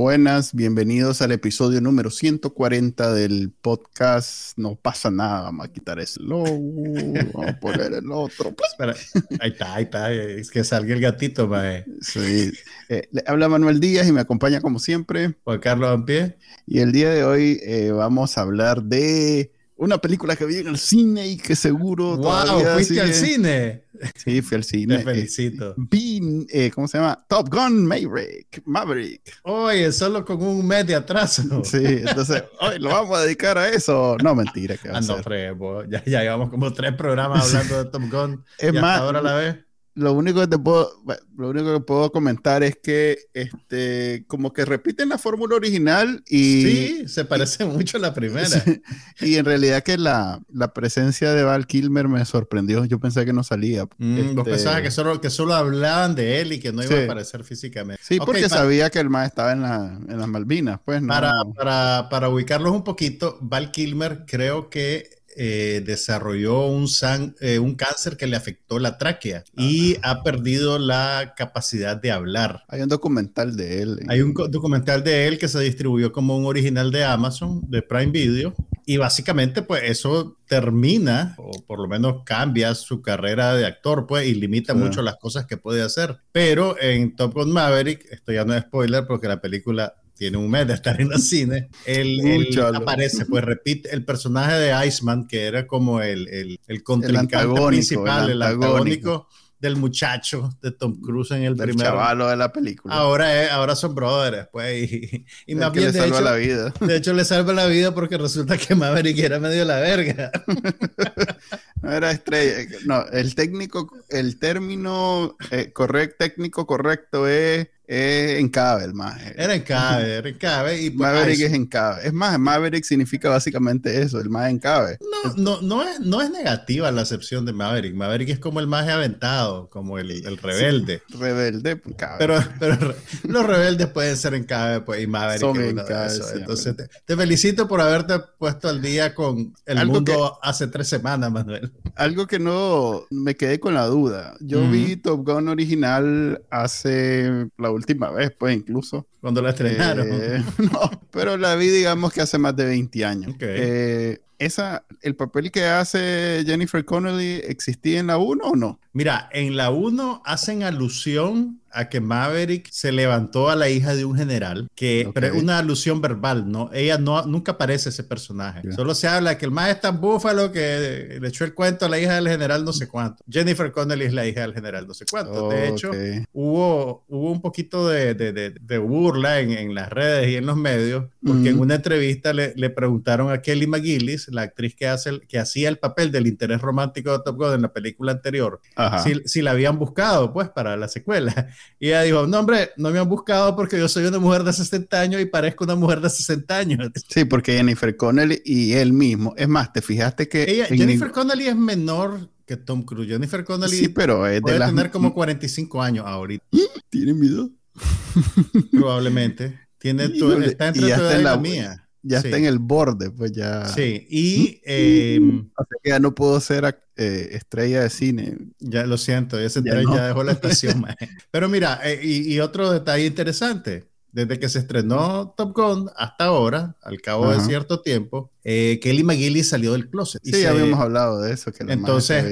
Buenas, bienvenidos al episodio número 140 del podcast No pasa nada, vamos a quitar ese logo, vamos a poner el otro. Ahí está, ahí está, es que salga el gatito, mae. Sí, eh, le habla Manuel Díaz y me acompaña como siempre. Juan Carlos Ampie. Y el día de hoy eh, vamos a hablar de una película que vi en el cine y que seguro wow, ¿fuiste al cine? Sí, fui al cine. Te felicito. vi, eh, ¿cómo se llama? Top Gun Maverick. Maverick. Oye, solo con un mes de atraso. Sí, entonces, hoy lo vamos a dedicar a eso. No, mentira. Que va ah, no, frego. Ya, ya llevamos como tres programas hablando de Top Gun. Es más, ahora la vez lo único que te puedo, lo único que puedo comentar es que este, como que repiten la fórmula original y. Sí, se parece mucho a la primera. y en realidad que la, la, presencia de Val Kilmer me sorprendió. Yo pensé que no salía. Mm, este, Vos pensabas que solo, que solo hablaban de él y que no iba a aparecer físicamente. Sí, porque sabía que el más estaba en, la, en las Malvinas, pues no. Para, para, para ubicarlos un poquito, Val Kilmer creo que eh, desarrolló un, eh, un, cáncer que le afectó la tráquea y ha perdido la capacidad de hablar. Hay un documental de él. Hay un documental de él que se distribuyó como un original de Amazon, de Prime Video, y básicamente pues eso termina, o por lo menos cambia su carrera de actor, pues, y limita mucho las cosas que puede hacer. Pero en Top Gun Maverick, esto ya no es spoiler porque la película tiene un mes de estar en los cines, él, aparece, pues repite el personaje de Iceman, que era como el, el, el contrincante principal, el antagónico. del muchacho de Tom Cruise en el del primer chavalo de la película. Ahora, ahora son brothers, pues, y, y más bien, le salva hecho, la vida. De hecho, le salva la vida porque resulta que Maverick era medio la verga. no era estrella. No, el técnico, el término eh, correcto, técnico correcto es es en Cabe el más. Era en Cabe, era en Cabe. Y pues, Maverick es en Cabe. Es más, Maverick significa básicamente eso, el más en Cabe. No, no, no, es, no es negativa la acepción de Maverick. Maverick es como el más aventado, como el, el rebelde. rebelde, pues, Cabe. Pero, pero los rebeldes pueden ser en Cabe, pues, y Maverick Son es uno de esos. Entonces, te, felicito por haberte puesto al día con el mundo hace tres semanas, Manuel. Algo que no me quedé con la duda. Yo vi Top Gun original hace la última vez, pues incluso. Cuando la estrenaron. Eh, no, pero la vi digamos que hace más de 20 años. Eh, esa, ¿El papel que hace Jennifer Connelly existía en la 1 o no? Mira, en la 1 hacen alusión a que Maverick se levantó a la hija de un general, que pero una alusión verbal, ¿no? Ella no, nunca aparece ese personaje. Solo se habla que el más es tan búfalo que le echó el cuento a la hija del general no sé cuánto. Jennifer Connelly es la hija del general no sé cuánto. De hecho, hubo, hubo un poquito de, de, de, burla en, en, las redes y en los medios, porque en una entrevista le, le, preguntaron a Kelly McGillis, la actriz que, hace, que hacía el papel del interés romántico de Top Gun en la película anterior, si, si la habían buscado, pues, para la secuela. Y ella dijo, no, hombre, no me han buscado porque yo soy una mujer de 60 años y parezco una mujer de 60 años. Sí, porque Jennifer Connelly y él mismo. Es más, te fijaste que... Jennifer Connelly es menor que Tom Cruise. Jennifer Connelly sí, pero es puede tener como 45 años ahorita. ¿Tiene miedo? Probablemente. Tiene tu, está entre tu edad y la mía ya está en el borde, pues ya. Sí, y. Eh, o sea que ya no puedo ser eh, estrella de cine. Ya lo siento, ese tren ya dejó la estación. Pero mira, eh, y, otro detalle interesante. Desde que se estrenó Top Gun hasta ahora, al cabo de cierto tiempo, eh, Kelly McGillis salió del closet. Sí, ya habíamos hablado de eso. Que entonces,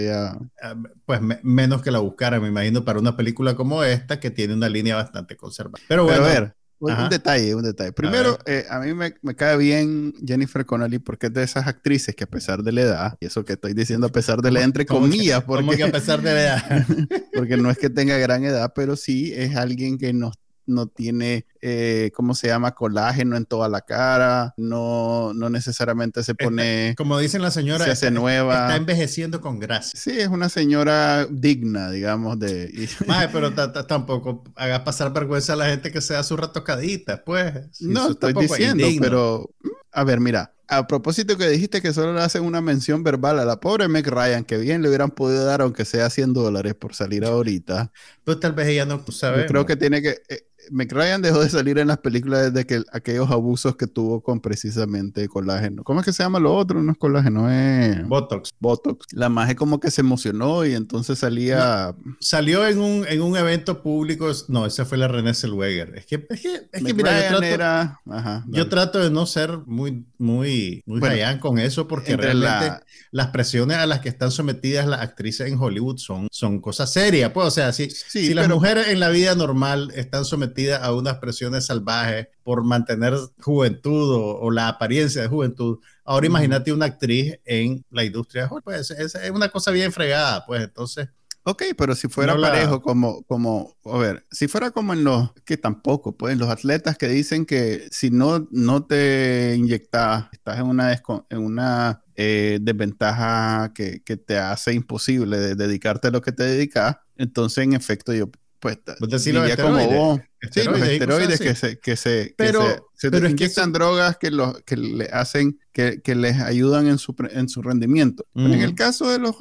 pues menos que la buscara, me imagino, para una película como esta que tiene una línea bastante conservada. Pero bueno, a ver, un, detalle, un detalle. Primero, a, eh, a mí me, me, cae bien Jennifer Connelly porque es de esas actrices que a pesar de la edad, y eso que estoy diciendo a pesar de la entre comillas, porque, que a pesar de la edad? porque no es que tenga gran edad, pero sí es alguien que nos no tiene, eh, ¿cómo se llama? Colágeno en toda la cara, no, no necesariamente se pone... como dicen la señora, se hace nueva. Está envejeciendo con gracia. Sí, es una señora digna, digamos, de... Ay, pero tampoco haga pasar vergüenza a la gente que sea su ratocadita, pues. no, estoy diciendo, pero a ver, mira, a propósito que dijiste que solo le hacen una mención verbal a la pobre Meg Ryan, que bien le hubieran podido dar aunque sea 100 dólares por salir ahorita. Pues tal vez ella no sabe. Yo creo que tiene que... Eh, McRyan dejó de salir en las películas desde que aquellos abusos que tuvo con precisamente colágeno. ¿Cómo es que se llama lo otro? No es colágeno, es Botox. Botox. La magia como que se emocionó y entonces salía. salió en un, en un evento público. No, esa fue la René Zellweger. Es que, es que, es que mira, yo trato, era... yo trato de no ser muy, muy, muy con eso porque realmente las presiones a las que están sometidas las actrices en Hollywood son, son cosas serias. Pues, o sea, si, si las mujeres en la vida normal están sometidas a unas presiones salvajes por mantener juventud o, la apariencia de juventud. Ahora imagínate una actriz en la industria pues es, una cosa bien fregada, pues entonces... Ok, pero si fuera parejo, como, como, a ver, si fuera como en los, que tampoco, pues los atletas que dicen que si no, no te inyectas, estás en una, en una eh, desventaja que, que, te hace imposible de dedicarte a lo que te dedicas, entonces en efecto yo pues, diría como vos, sí, los esteroides que se, que se, pero, se, pero inyectan drogas que, los, que le hacen, que, que les ayudan en su, en su rendimiento. en el caso de los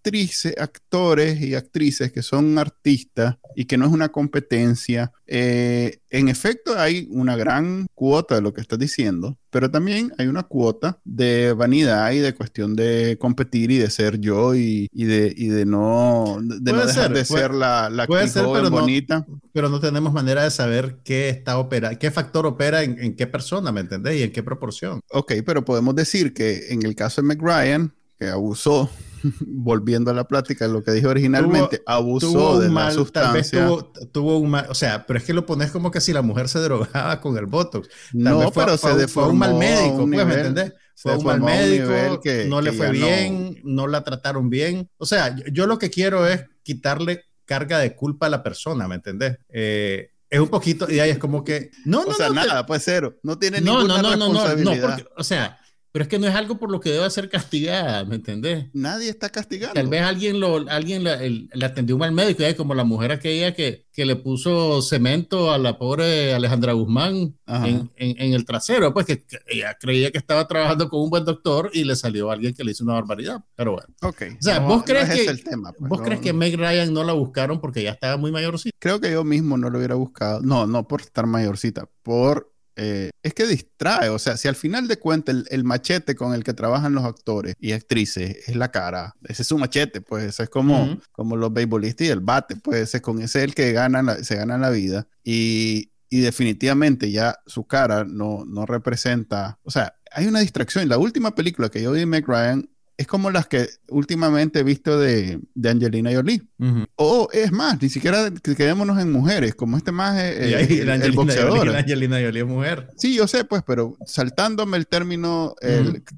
actrices, actores y actrices que son artistas y que no es una competencia, eh, en efecto hay una gran cuota de lo que estás diciendo, pero también hay una cuota de vanidad y de cuestión de competir y de ser yo y, de, y de no, de no dejar de ser la, la puede ser, pero bonita. No, pero no tenemos manera de saber qué está opera, qué factor opera en, en qué persona, ¿me entendés? Y en qué proporción. Ok, pero podemos decir que en el caso de McRyan, que abusó volviendo a la plática, lo que dije originalmente, abusó de la sustancia. tuvo, un mal, o sea, pero es que lo pones como que si la mujer se drogaba con el Botox. no, pero se deformó un mal médico, pues, ¿me entendés? Fue un mal médico, que, no le fue bien, no... la trataron bien. O sea, yo, lo que quiero es quitarle carga de culpa a la persona, ¿me entendés? Eh, es un poquito, y ahí es como que, no, no, o sea, nada, pues cero, no tiene ninguna no, no, responsabilidad. No, no, porque, o sea, pero es que no es algo por lo que deba ser castigada, ¿me entendés? Nadie está castigando. Tal vez alguien, lo, alguien le atendió mal médico, ¿eh? como la mujer aquella que, que le puso cemento a la pobre Alejandra Guzmán en, en, el trasero, pues que, ella creía que estaba trabajando con un buen doctor y le salió alguien que le hizo una barbaridad. Pero bueno. Ok. O sea, ¿vos crees que, el tema, pues, ¿vos crees que Meg Ryan no la buscaron porque ya estaba muy mayorcita? Creo que yo mismo no lo hubiera buscado. No, no por estar mayorcita, por eh, es que distrae, o sea, si al final de cuentas el, machete con el que trabajan los actores y actrices es la cara, ese es su machete, pues ese es como, como los beisbolistas y el bate, pues ese, con ese es el que gana se gana la vida y, y definitivamente ya su cara no, no representa, o sea, hay una distracción. La última película que yo vi de Meg Ryan es como las que últimamente he visto de, de Angelina Jolie. O es más, ni siquiera quedémonos en mujeres, como este más eh, el, boxeador. Angelina Jolie es mujer. Sí, yo sé, pues, pero saltándome el término,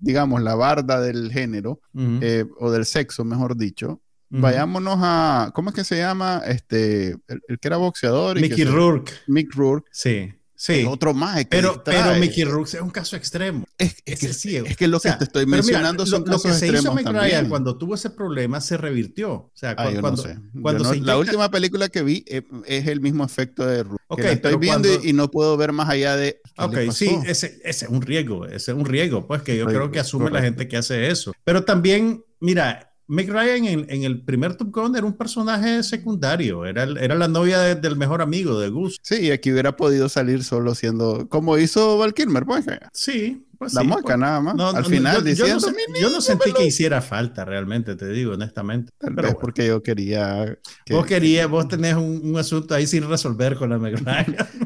digamos, la barda del género, eh, o del sexo, mejor dicho, Vayámonos a, ¿cómo es que se llama? Este, el, que era boxeador. Mickey Rourke. Mick Rourke. Sí. Sí. otro más. pero, pero Mickey Rourke es un caso extremo. Es, es, que, es que lo que te estoy mencionando son lo, casos lo que se hizo Ryan cuando tuvo ese problema se revirtió. O sea, ah, cuando, cuando, se La última película que vi eh, es, el mismo efecto de Rourke. Okay, estoy viendo y, no puedo ver más allá de. Ok, sí, ese, ese, es un riesgo. Ese es un riesgo, pues que yo creo que asume la gente que hace eso. Pero también, mira, Meg Ryan en, el primer Top Gun era un personaje secundario, era, era la novia del mejor amigo de Gus. Sí, aquí hubiera podido salir solo siendo, como hizo Val Kilmer, pues. Sí, pues la mueca pues. nada más. al final yo, diciendo, yo no, sentí que hiciera falta realmente, te digo honestamente. pero es porque yo quería. vos querías, vos tenés un, asunto ahí sin resolver con la Meg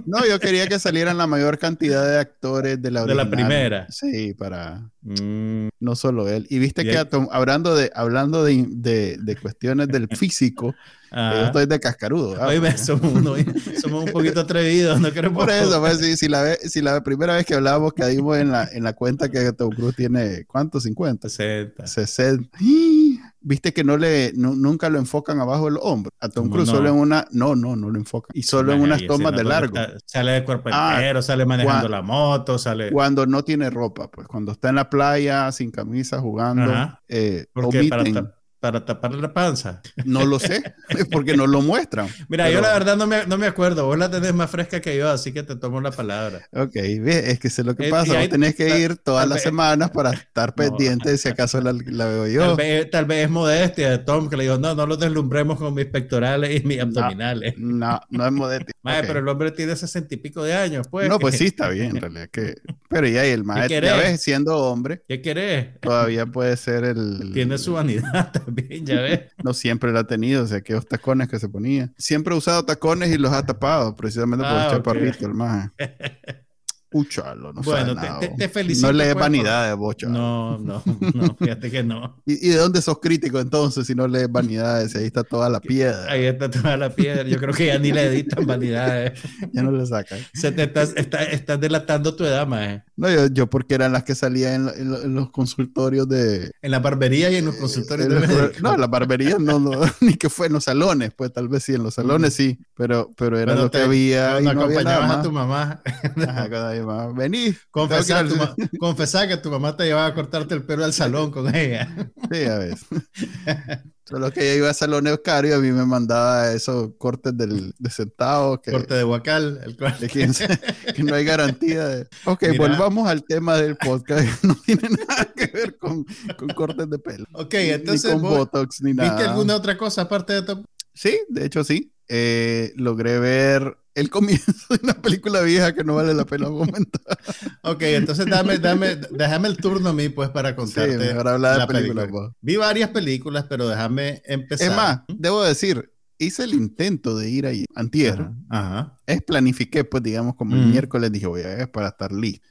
no, yo quería que salieran la mayor cantidad de actores de la De la primera. Sí, para. Mm. No solo él. Y viste que hablando de hablando de, de, de cuestiones del físico. Yo estoy de cascarudo. somos, un poquito atrevidos, no queremos. Por eso, pues, si, si, la, si la primera vez que hablábamos caímos en la, en la cuenta que Tom Cruise tiene, ¿cuánto? 50. 60. 60. Viste que no le, nunca lo enfocan abajo del hombro. A Tom Cruise solo en una, no, no, no lo enfocan. Y solo en unas tomas de largo. sale de cuerpo ah, entero, sale manejando la moto, sale. Cuando no tiene ropa, pues cuando está en la playa sin camisa jugando, eh, omiten, para taparle la panza. No lo sé, porque no lo muestran. Mira, yo la verdad no me, no me, acuerdo. Vos la tenés más fresca que yo, así que te tomo la palabra. Ok, es que sé lo que eh, pasa. Vos tenés que ir todas las semanas para estar pendiente si acaso la, veo yo. Tal vez, tal vez, es modestia de Tom que le digo, no, no lo deslumbremos con mis pectorales y mis abdominales. No, no, es modestia. Pero el hombre tiene sesenta y pico de años, pues. No, pues sí, está bien, en realidad. Que... Pero ya, el maestro, ya ves, siendo hombre. ¿Qué querés? Todavía puede ser el. Tiene su vanidad también, ya ves. no siempre lo ha tenido, o sea, que los tacones que se ponía. Siempre ha usado tacones y los ha tapado, precisamente por el ah, chaparrito, el maje. Uchalo, no bueno, te, te, felicito. No lees pues, vanidades, bocho. No, no, no, fíjate que no. ¿Y, de dónde sos crítico entonces si no lees vanidades? Ahí está toda la piedra. Ahí está toda la piedra. Yo creo que ya ni le editan vanidades. ya no le sacan. Se te estás, está, delatando tu edad, maje. No, yo, yo porque eran las que salían en, los consultorios de... En la barbería y en los consultorios de No, en la barbería no, no, ni que fue en los salones, pues tal vez sí, en los salones sí, pero, pero era lo que había. Y no acompañabas a tu mamá. Ajá, Vení. Confesar, que tu mamá te llevaba a cortarte el pelo al salón con ella. Sí, a ver. Solo que ella iba a salones caros y a mí me mandaba esos cortes del, de centavos. Que, Corte de huacal. El corte. que no hay garantía. De... Ok, volvamos al tema del podcast. No tiene nada que ver con, con cortes de pelo. Ok, entonces. Ni con Botox ni nada. ¿Viste alguna otra cosa aparte de esto? Sí, de hecho sí. Eh, logré ver el comienzo de una película vieja que no vale la pena comentar. ok, entonces dame, dame, déjame el turno a mí, pues, para contarte. Sí, hablar de película. Pues. Vi varias películas, pero déjame empezar. Es más, debo decir, hice el intento de ir ahí, antier. Ajá. Es planifiqué, pues, digamos, como el miércoles dije, voy a ir para estar listo.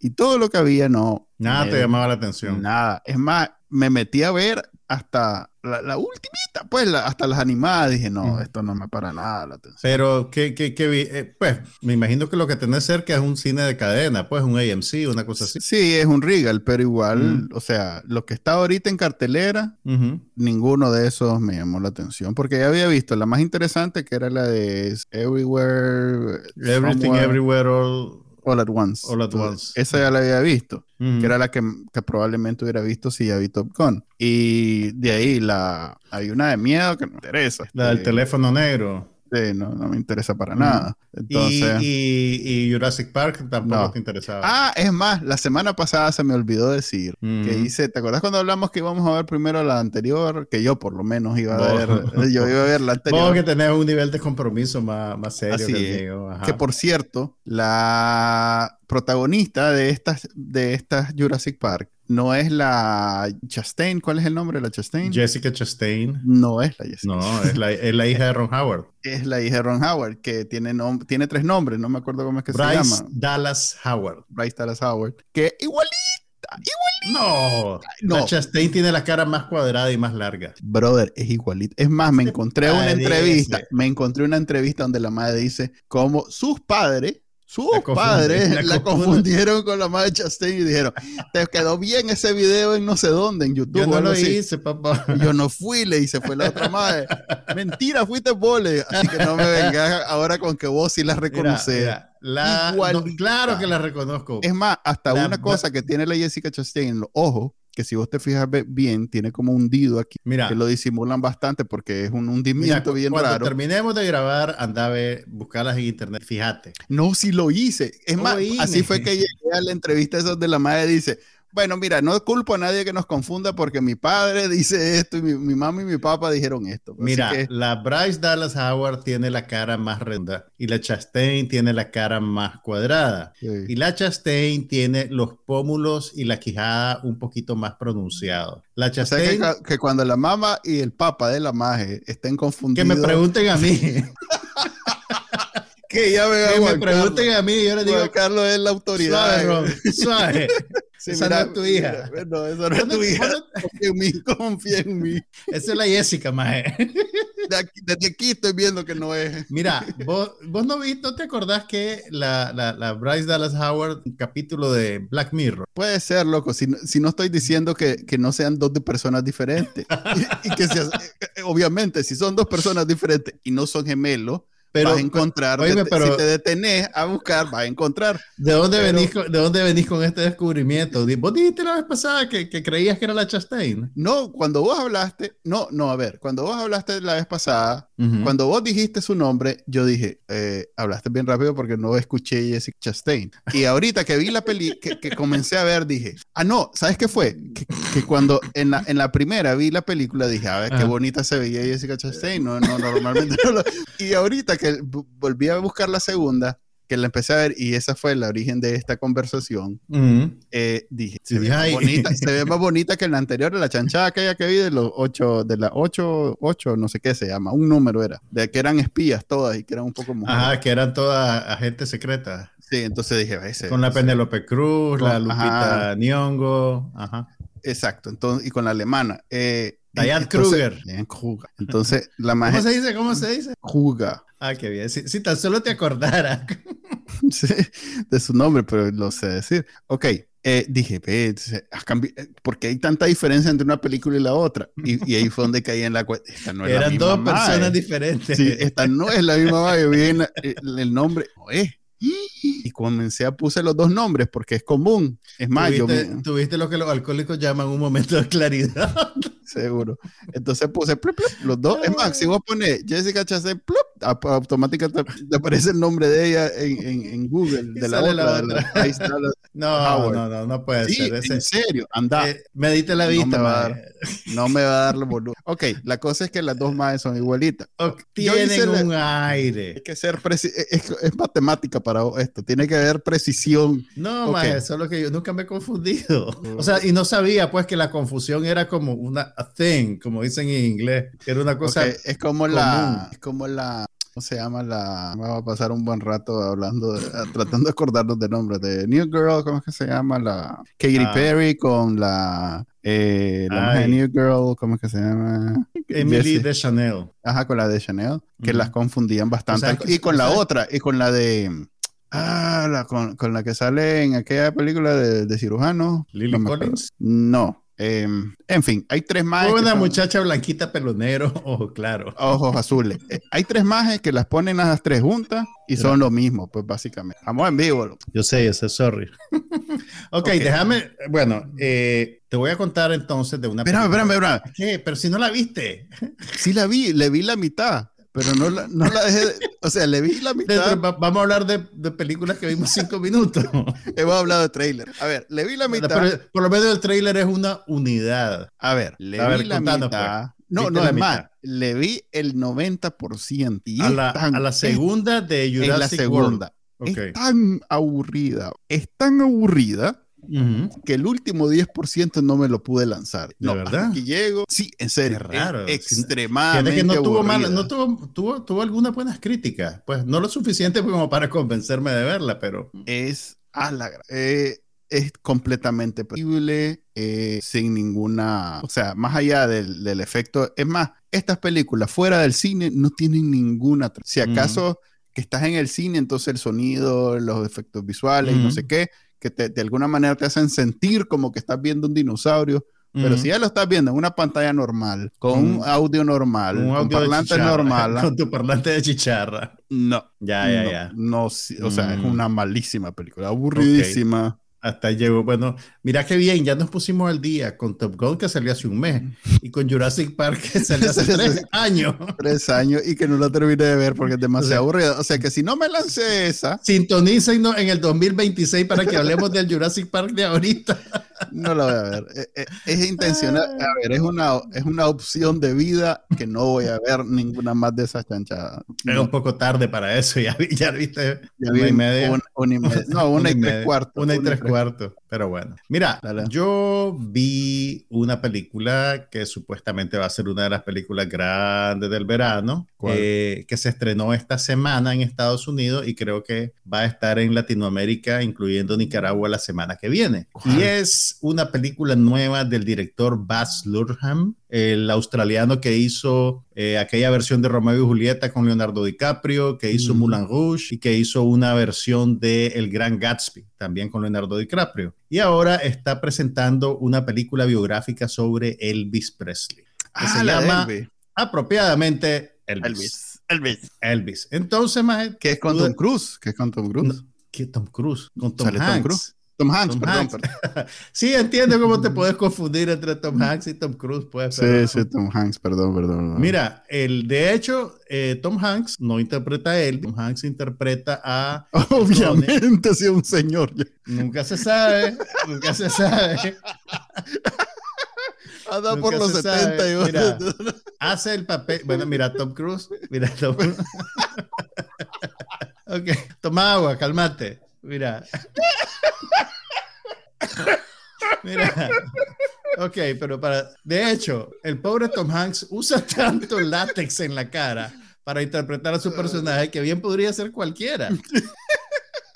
Y todo lo que había no... Nada te llamaba la atención. Nada. Es más, me metí a ver hasta la, la ultimita, pues hasta las animadas, dije, no, esto no me para nada la atención. Pero, ¿qué, qué, qué eh, pues, me imagino que lo que tenés cerca es un cine de cadena, pues un AMC, una cosa así. Sí, es un Regal, pero igual, o sea, lo que está ahorita en cartelera, ninguno de esos me llamó la atención, porque ya había visto la más interesante, que era la de Everywhere. Everything, Everywhere, All All at Once. All at Once. Esa ya la había visto, que era la que, que, probablemente hubiera visto si ya vi Top Gun. Y de ahí la, hay una de miedo que me interesa. La del teléfono negro. Sí, no, no me interesa para nada. Entonces, ¿Y, Jurassic Park tampoco te interesaba. Ah, es más, la semana pasada se me olvidó decir que hice, ¿te acuerdas cuando hablamos que íbamos a ver primero la anterior? Que yo por lo menos iba a ver, yo iba a ver la anterior. Vos que tenés un nivel de compromiso más, más serio que Que por cierto, la protagonista de estas, de estas Jurassic Park no es la Chastain. ¿Cuál es el nombre de la Chastain? Jessica Chastain. No es la Jessica. No, es la, es la hija de Ron Howard. Es la hija de Ron Howard, que tiene, tiene tres nombres, no me acuerdo cómo es que se llama. Dallas Howard. Bryce Dallas Howard. Que igualita, igualita. No, la Chastain tiene la cara más cuadrada y más larga. Brother, es igualita. Es más, me encontré una entrevista, me encontré una entrevista donde la madre dice cómo sus padres sus padres la, confundieron con la madre de Chastain y dijeron, te quedó bien ese video en no sé dónde, en YouTube. Yo no lo hice, papá. Yo no fui, le hice, fue la otra madre. Mentira, fuiste vos, Así que no me vengas ahora con que vos sí la reconoces. La, claro que la reconozco. Es más, hasta una cosa que tiene la Jessica Chastain en los ojos que si vos te fijas bien, tiene como hundido aquí. Mira. Que lo disimulan bastante porque es un hundimiento bien cuando raro. Cuando terminemos de grabar, anda a ver, buscarlas en internet, fíjate. No, si lo hice. Es más, así fue que llegué a la entrevista esa de la madre dice, bueno, mira, no culpo a nadie que nos confunda porque mi padre dice esto y mi, mamá y mi papá dijeron esto. mira, la Bryce Dallas Howard tiene la cara más redonda y la Chastain tiene la cara más cuadrada. Y la Chastain tiene los pómulos y la quijada un poquito más pronunciados. La Chastain... que, cuando la mamá y el papá de la maje estén confundidos... Que me pregunten a mí. que ya me, me pregunten a mí, yo les digo, Carlos es la autoridad. Suave, suave. esa no es tu hija. no, esa no es tu hija. Confía en mí, confía en mí. Esa es la Jessica, maje. desde aquí estoy viendo que no es. Mira, vos, vos no, no te acordás que la, la, la, Bryce Dallas Howard, capítulo de Black Mirror. Puede ser, loco, si, si no estoy diciendo que, que, no sean dos de personas diferentes. y, que obviamente, si son dos personas diferentes y no son gemelos, pero, vas a encontrar. pero, si te detenés a buscar, vas a encontrar. ¿De dónde, venís, con, ¿De dónde venís con este descubrimiento? ¿Vos dijiste la vez pasada que, que creías que era la Chastain? No, cuando vos hablaste, no, no, a ver, cuando vos hablaste la vez pasada, cuando vos dijiste su nombre, yo dije, eh, hablaste bien rápido porque no escuché Jessica Chastain. Y ahorita que vi la peli, que, que comencé a ver, dije, ah, no, ¿sabes qué fue? Que, que cuando en la, en la primera vi la película, dije, a ver, qué bonita se veía Jessica Chastain. No, no, normalmente no lo... Y ahorita que volví a buscar la segunda, que la empecé a ver y esa fue el origen de esta conversación, eh, dije, se, ve más bonita, se ve más bonita que la anterior, la chanchada aquella que vi de los ocho, de las ocho, ocho, no sé qué se llama, un número era, de que eran espías todas y que eran un poco mujeres. Ajá, que eran todas agentes secretas. Sí, entonces dije, ese, Con la Penélope Cruz, la Lupita Nyong'o, ajá. Exacto, entonces, y con la alemana. Eh, Diane Kruger. Entonces, la magia. ¿Cómo se dice? ¿Cómo se dice? Juga. Ah, qué bien. Si, tan solo te acordara. sí, de su nombre, pero lo sé decir. Ok, eh, dije, ve, porque hay tanta diferencia entre una película y la otra. Y, ahí fue donde caí en la cuenta. No Eran dos personas diferentes. Sí, esta no es la misma. Yo vi el, el nombre. No es y comencé a puse los dos nombres porque es común. Es más, ¿Tuviste, yo ¿Tuviste lo que los alcohólicos llaman un momento de claridad? Seguro. Entonces puse los dos. Es más, si vos pones Jessica Chastain, automáticamente te, aparece el nombre de ella en, en, Google, de la otra. no, no, no, no puede ser. En serio, anda. Eh, medite la vista. No me, va a dar, no me va a dar lo boludo. Ok, la cosa es que las dos madres son igualitas. tienen un aire. Hay que ser es, matemática para esto. Tiene que haber precisión. No, okay. eso solo que yo nunca me he confundido. O sea, y no sabía pues que la confusión era como una thing, como dicen en inglés, que era una cosa. Es como la, es como la, ¿cómo se llama la? Vamos a pasar un buen rato hablando, tratando de acordarnos de nombres de New Girl, ¿cómo es que se llama? La Katy ah. Perry con la, eh, la New Girl, ¿cómo es que se llama? Emily de Chanel. Ajá, con la de Chanel, que las confundían bastante. y con la otra, y con la de Ah, la, con, con, la que sale en aquella película de, de cirujano. Lily Collins. No. Eh, en fin, hay tres más. Una muchacha blanquita, pelonero, ojos claros. Ojos azules. Eh, hay tres más que las ponen a las tres juntas y son lo mismo, pues básicamente. Vamos en vivo. Yo sé, yo sé, sorry. okay, ok, déjame. Bueno, eh, te voy a contar entonces de una. Espérame, espérame, espérame. ¿Qué? Pero si no la viste. sí la vi, le vi la mitad pero no la, no la dejé, o sea, le vi la mitad. Vamos a hablar de, de películas que vimos cinco minutos. Hemos hablado de trailer. A ver, le vi la mitad. por lo menos el trailer es una unidad. A ver, le vi la mitad. Pues. No, no, es más, le vi el 90%. Y a, la, a la segunda de Jurassic la segunda. Es tan aburrida, es tan aburrida que el último 10% no me lo pude lanzar. no, verdad? Que llego, sí, en serio. Es raro. extremadamente. Que no tuvo, mal, no tuvo, tuvo, tuvo, algunas buenas críticas. Pues no lo suficiente como para convencerme de verla, pero. Es a la. Eh, es completamente posible, eh, sin ninguna, o sea, más allá del, del, efecto, es más, estas películas fuera del cine no tienen ninguna, si acaso que estás en el cine, entonces el sonido, los efectos visuales y no sé qué, que de alguna manera te hacen sentir como que estás viendo un dinosaurio. Pero si ya lo estás viendo en una pantalla normal, con un audio normal, un con parlante normal. Con tu parlante de chicharra. No. Ya, ya, ya. No, o sea, es mm. una malísima película, aburridísima. Hasta llegó, bueno, mira qué bien, ya nos pusimos al día con Top Gun que salió hace un mes y con Jurassic Park que salió hace tres años. Tres años y que no la terminé de ver porque es demasiado aburrida. O sea que si no me lancé esa. Sintonicen en el 2026 para que hablemos del Jurassic Park de ahorita. No la voy a ver. Eh, eh, es, intencional. A ver, es una, es una opción de vida que no voy a ver ninguna más de esas chanchadas. Es un poco tarde para eso. Ya, ya viste. Ya una y media. y media. No, una, y, tres cuartos. Una y tres cuartos. Pero bueno. Mira, yo vi una película que supuestamente va a ser una de las películas grandes del verano, eh, que se estrenó esta semana en Estados Unidos y creo que va a estar en Latinoamérica, incluyendo Nicaragua, la semana que viene. Y es una película nueva del director Baz Luhrmann, el australiano que hizo eh, aquella versión de Romeo y Julieta con Leonardo DiCaprio, que hizo Moulin Rouge y que hizo una versión de El Gran Gatsby, también con Leonardo DiCaprio. Y ahora está presentando una película biográfica sobre Elvis Presley, que ah, se llama apropiadamente Elvis. Elvis. Elvis. Entonces, más ¿Qué es con Tom Cruise? ¿Qué es con Tom Cruise? ¿Qué Tom Cruise? Con Tom Hanks. Tom Cruise. Tom Hanks, perdón, sí, entiendo cómo te puedes confundir entre Tom Hanks y Tom Cruise. Pues, sí, sí, Tom Hanks, perdón, perdón. Mira, el, de hecho, eh, Tom Hanks no interpreta a él, Tom Hanks interpreta a... Obviamente, si es un señor. Nunca se sabe, nunca se sabe. Anda por los 70 y mira, hace el papel. Bueno, mira, Tom Cruise. Mira, Tom ok, toma agua, cálmate. Mira. Mira. Ok, pero para. De hecho, el pobre Tom Hanks usa tanto látex en la cara para interpretar a su personaje que bien podría ser cualquiera.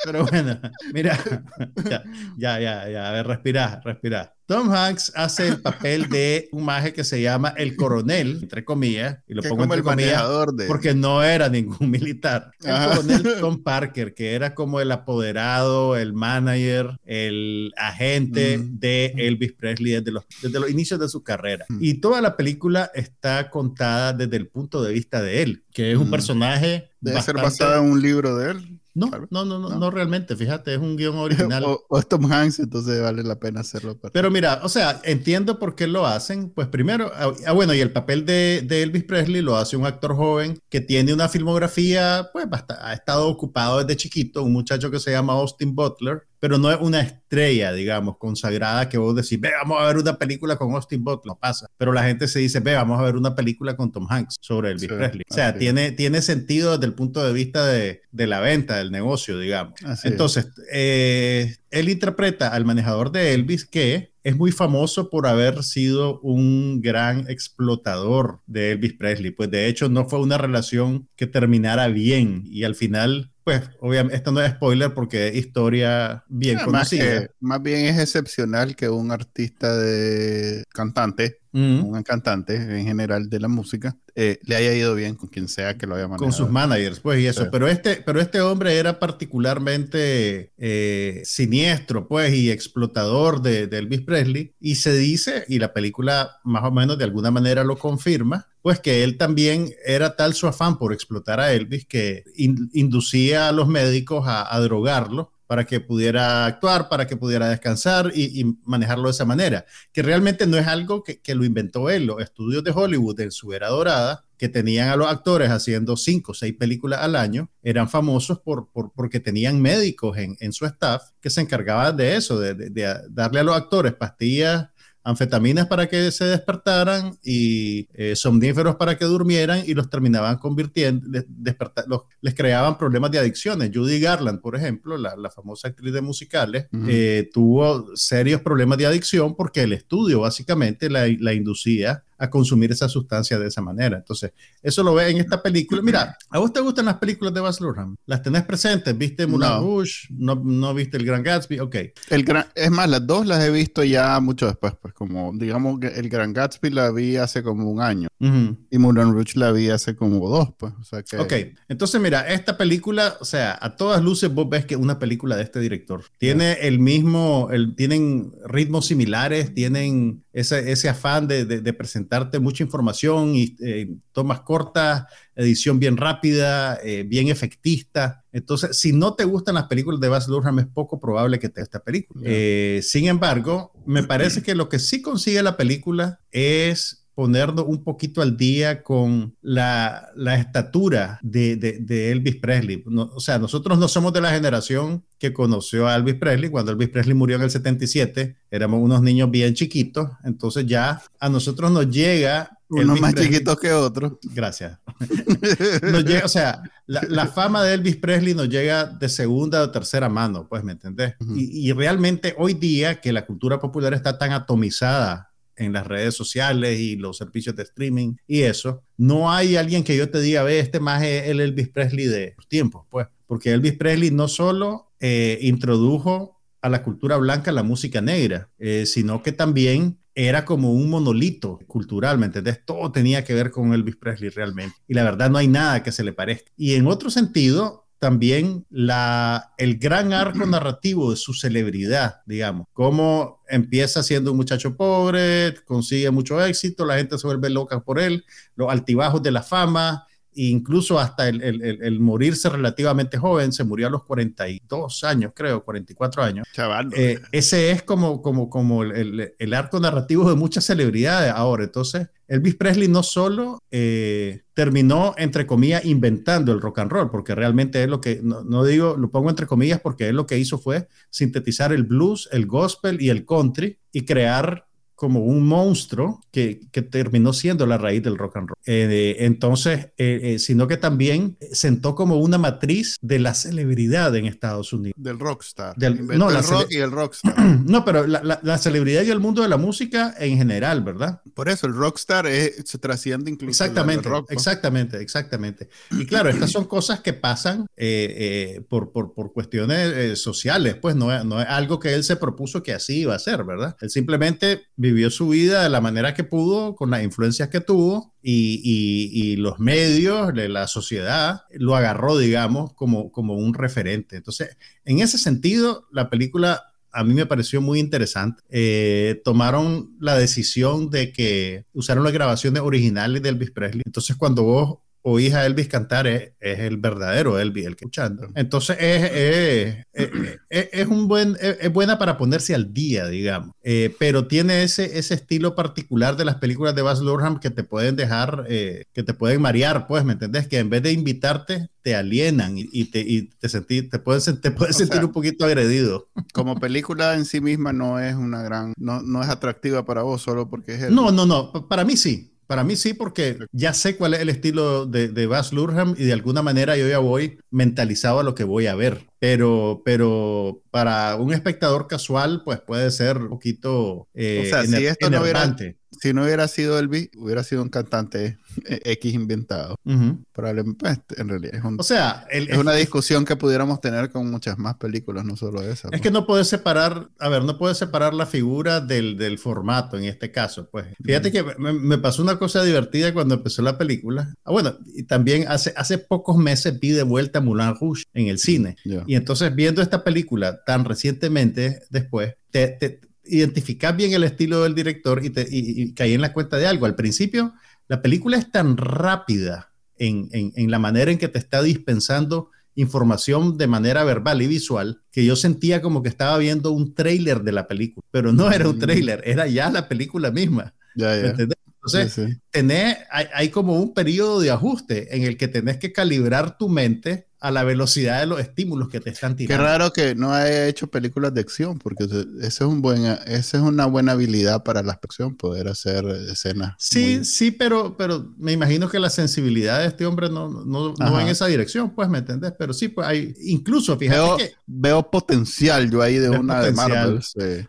Pero bueno, mira, ya, ya, ya, a ver, respira, respira. Tom Hanks hace el papel de un maje que se llama el coronel, entre comillas, y lo pongo entre comillas porque no era ningún militar. El coronel Tom Parker, que era como el apoderado, el manager, el agente mm. de Elvis Presley desde los, desde los inicios de su carrera. Mm. Y toda la película está contada desde el punto de vista de él, que es un mm. personaje... Debe ser basada en un libro de él. No, no, no, no, no, realmente, fíjate, es un guion original. o, es Tom Hanks, entonces vale la pena hacerlo. Pero mira, o sea, entiendo por qué lo hacen. Pues primero, ah, ah, bueno, y el papel de, de, Elvis Presley lo hace un actor joven que tiene una filmografía, pues ha estado ocupado desde chiquito, un muchacho que se llama Austin Butler, pero no es una estrella, digamos, consagrada que vos decís, ve, vamos a ver una película con Austin Butler, no pasa. Pero la gente se dice, ve, vamos a ver una película con Tom Hanks sobre Elvis Presley. O sea, tiene, tiene sentido desde el punto de vista de, de la venta, del negocio, digamos. Entonces, eh, él interpreta al manejador de Elvis que es muy famoso por haber sido un gran explotador de Elvis Presley. Pues de hecho no fue una relación que terminara bien y al final pues obviamente, esto no es spoiler porque es historia bien conocida. Más, bien es excepcional que un artista de cantante, un cantante en general de la música, eh, le haya ido bien con quien sea que lo haya manejado. Con sus managers, pues, y eso. Pero, este, pero este hombre era particularmente eh, siniestro, pues, y explotador de, de Elvis Presley. Y se dice, y la película más o menos de alguna manera lo confirma, pues que él también era tal su afán por explotar a Elvis que inducía a los médicos a, drogarlo para que pudiera actuar, para que pudiera descansar y, manejarlo de esa manera, que realmente no es algo que, lo inventó él. Los estudios de Hollywood en su era dorada, que tenían a los actores haciendo cinco o seis películas al año, eran famosos por, porque tenían médicos en, su staff que se encargaban de eso, de darle a los actores pastillas anfetaminas para que se despertaran y eh, somníferos para que durmieran y los terminaban convirtiendo, les creaban problemas de adicciones. Judy Garland, por ejemplo, la, famosa actriz de musicales, eh, tuvo serios problemas de adicción porque el estudio básicamente la, la inducía a consumir esa sustancia de esa manera. Entonces, eso lo ve en esta película. Mira, ¿a vos te gustan las películas de Baz Luhrmann? ¿Las tenés presentes? ¿Viste Moulin no. Rouge? ¿No, viste El Gran Gatsby? Ok. El gran, es más, las dos las he visto ya mucho después, pues como, digamos que El Gran Gatsby la vi hace como un año y Moulin Rouge la vi hace como dos, pues. O sea que... Ok, entonces mira, esta película, o sea, a todas luces vos ves que una película de este director. Tiene el mismo, el, tienen ritmos similares, tienen ese, ese afán de, de, de presentar darte mucha información y eh, tomas cortas, edición bien rápida, eh, bien efectista. Entonces, si no te gustan las películas de Baz Luhrmann, es poco probable que te esta película. Eh, sin embargo, me parece que lo que sí consigue la película es ponernos un poquito al día con la, la estatura de, de, Elvis Presley. o sea, nosotros no somos de la generación que conoció a Elvis Presley. Cuando Elvis Presley murió en el 77, éramos unos niños bien chiquitos. Entonces ya a nosotros nos llega... Unos más chiquitos que otros. Gracias. o sea, la, fama de Elvis Presley nos llega de segunda o tercera mano, pues, ¿me entendés? y, y realmente hoy día que la cultura popular está tan atomizada en las redes sociales y los servicios de streaming y eso, no hay alguien que yo te diga, ve, este más es el Elvis Presley de los tiempos, pues, porque Elvis Presley no solo eh, introdujo a la cultura blanca la música negra, eh, sino que también era como un monolito cultural, ¿me entendés? Todo tenía que ver con Elvis Presley realmente. Y la verdad no hay nada que se le parezca. Y en otro sentido, también la, el gran arco narrativo de su celebridad, digamos, cómo empieza siendo un muchacho pobre, consigue mucho éxito, la gente se vuelve loca por él, los altibajos de la fama incluso hasta el, morirse relativamente joven, se murió a los 42 años, creo, 44 años. Chaval. Eh, ese es como, como, como el, arco narrativo de muchas celebridades ahora. Entonces, Elvis Presley no solo eh, terminó, entre comillas, inventando el rock and roll, porque realmente es lo que, no, no, digo, lo pongo entre comillas, porque él lo que hizo fue sintetizar el blues, el gospel y el country y crear como un monstruo que, que, terminó siendo la raíz del rock and roll. Eh, entonces, eh, eh, sino que también sentó como una matriz de la celebridad en Estados Unidos. Del rockstar. Del, no, el rock y el rockstar. no, pero la, la, celebridad y el mundo de la música en general, ¿verdad? Por eso, el rockstar se trasciende incluso. Exactamente, rock, exactamente, exactamente. Y claro, estas son cosas que pasan por, por, por, cuestiones sociales, pues no, no es algo que él se propuso que así iba a ser, ¿verdad? Él simplemente vivió su vida de la manera que pudo, con las influencias que tuvo, y, los medios, la sociedad, lo agarró, digamos, como, como un referente. Entonces, en ese sentido, la película a mí me pareció muy interesante. Eh, tomaron la decisión de que usaron las grabaciones originales de Elvis Presley. Entonces, cuando vos oís a Elvis cantar es, el verdadero Elvis el que escuchando. Entonces es, es, un buen, es, buena para ponerse al día, digamos. Eh, pero tiene ese, ese estilo particular de las películas de Baz Luhrmann que te pueden dejar, eh, que te pueden marear, pues, ¿me entendés? Que en vez de invitarte, te alienan y, te, y te, te puedes, te puedes sentir un poquito agredido. Como película en sí misma no es una gran, no, no es atractiva para vos solo porque es... El... No, no, no, para mí sí. Para mí sí, porque ya sé cuál es el estilo de, de Baz Luhrmann y de alguna manera yo ya voy mentalizado a lo que voy a ver. Pero, pero para un espectador casual, pues puede ser un poquito eh, o sea, si esto no hubiera, si no hubiera sido Elvis, hubiera sido un cantante eh, X inventado. Probablemente, pues, en realidad es, o sea, es una discusión que pudiéramos tener con muchas más películas, no solo esa. Es pues. que no puedes separar, a ver, no puedes separar la figura del, del formato en este caso. Pues fíjate que me, pasó una cosa divertida cuando empezó la película. Ah, bueno, y también hace, hace pocos meses vi de vuelta Moulin Rouge en el cine. Y entonces viendo esta película tan recientemente después, te, te identificas bien el estilo del director y, te, y, caí en la cuenta de algo. Al principio, la película es tan rápida en, en, la manera en que te está dispensando información de manera verbal y visual que yo sentía como que estaba viendo un trailer de la película, pero no era un mm. trailer, era ya la película misma. Entonces, Tenés, hay, hay, como un periodo de ajuste en el que tenés que calibrar tu mente a la velocidad de los estímulos que te están tirando. Qué raro que no haya hecho películas de acción, porque ese es un buen, esa es una buena habilidad para la acción, poder hacer escenas. Sí, sí, pero, pero me imagino que la sensibilidad de este hombre no, no, no va en esa dirección, pues, ¿me entendés? Pero sí, pues hay, incluso, fíjate veo, que... Veo potencial yo ahí de una de Marvel.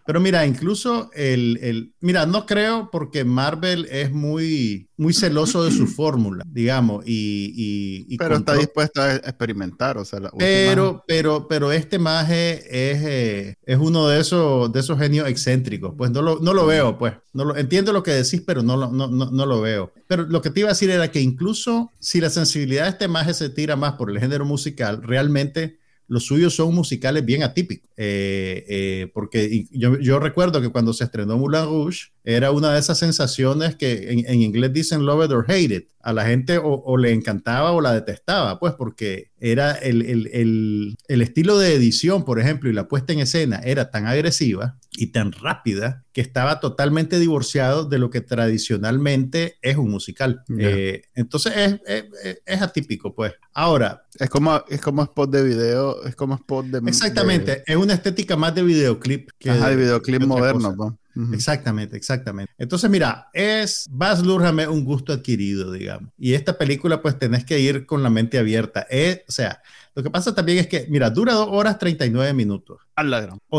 Pero mira, incluso el, el, mira, no creo porque Marvel es muy, muy celoso de su fórmula, digamos, y... y, pero está dispuesto a experimentar o sea, pero, pero, pero este maje es, eh, es uno de esos, de esos genios excéntricos. Pues no lo, no lo veo, pues. No lo, entiendo lo que decís, pero no, no, no, no lo veo. Pero lo que te iba a decir era que incluso si la sensibilidad de este maje se tira más por el género musical, realmente los suyos son musicales bien atípicos. Eh, eh, porque yo, yo, recuerdo que cuando se estrenó Moulin Rouge, era una de esas sensaciones que en, en inglés dicen love it or hate it. A la gente o, o, le encantaba o la detestaba, pues porque era el, el, el, el, estilo de edición, por ejemplo, y la puesta en escena era tan agresiva y tan rápida que estaba totalmente divorciado de lo que tradicionalmente es un musical. Eh, entonces es, es, es, atípico, pues. Ahora. Es como, es como spot de video, es como spot de... Exactamente, es una estética más de videoclip que... Ajá, de, videoclip moderno, pues. Exactamente, exactamente. Entonces, mira, es Baz Luhrmann un gusto adquirido, digamos. Y esta película, pues tenés que ir con la mente abierta. Es, o sea, lo que pasa también es que, mira, dura dos horas 39 minutos.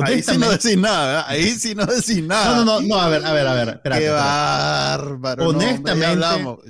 Ahí sí no decís nada, ahí sí no decís nada. No, no, no, no, a ver, a ver, a ver. Espérate, Qué bárbaro. Honestamente,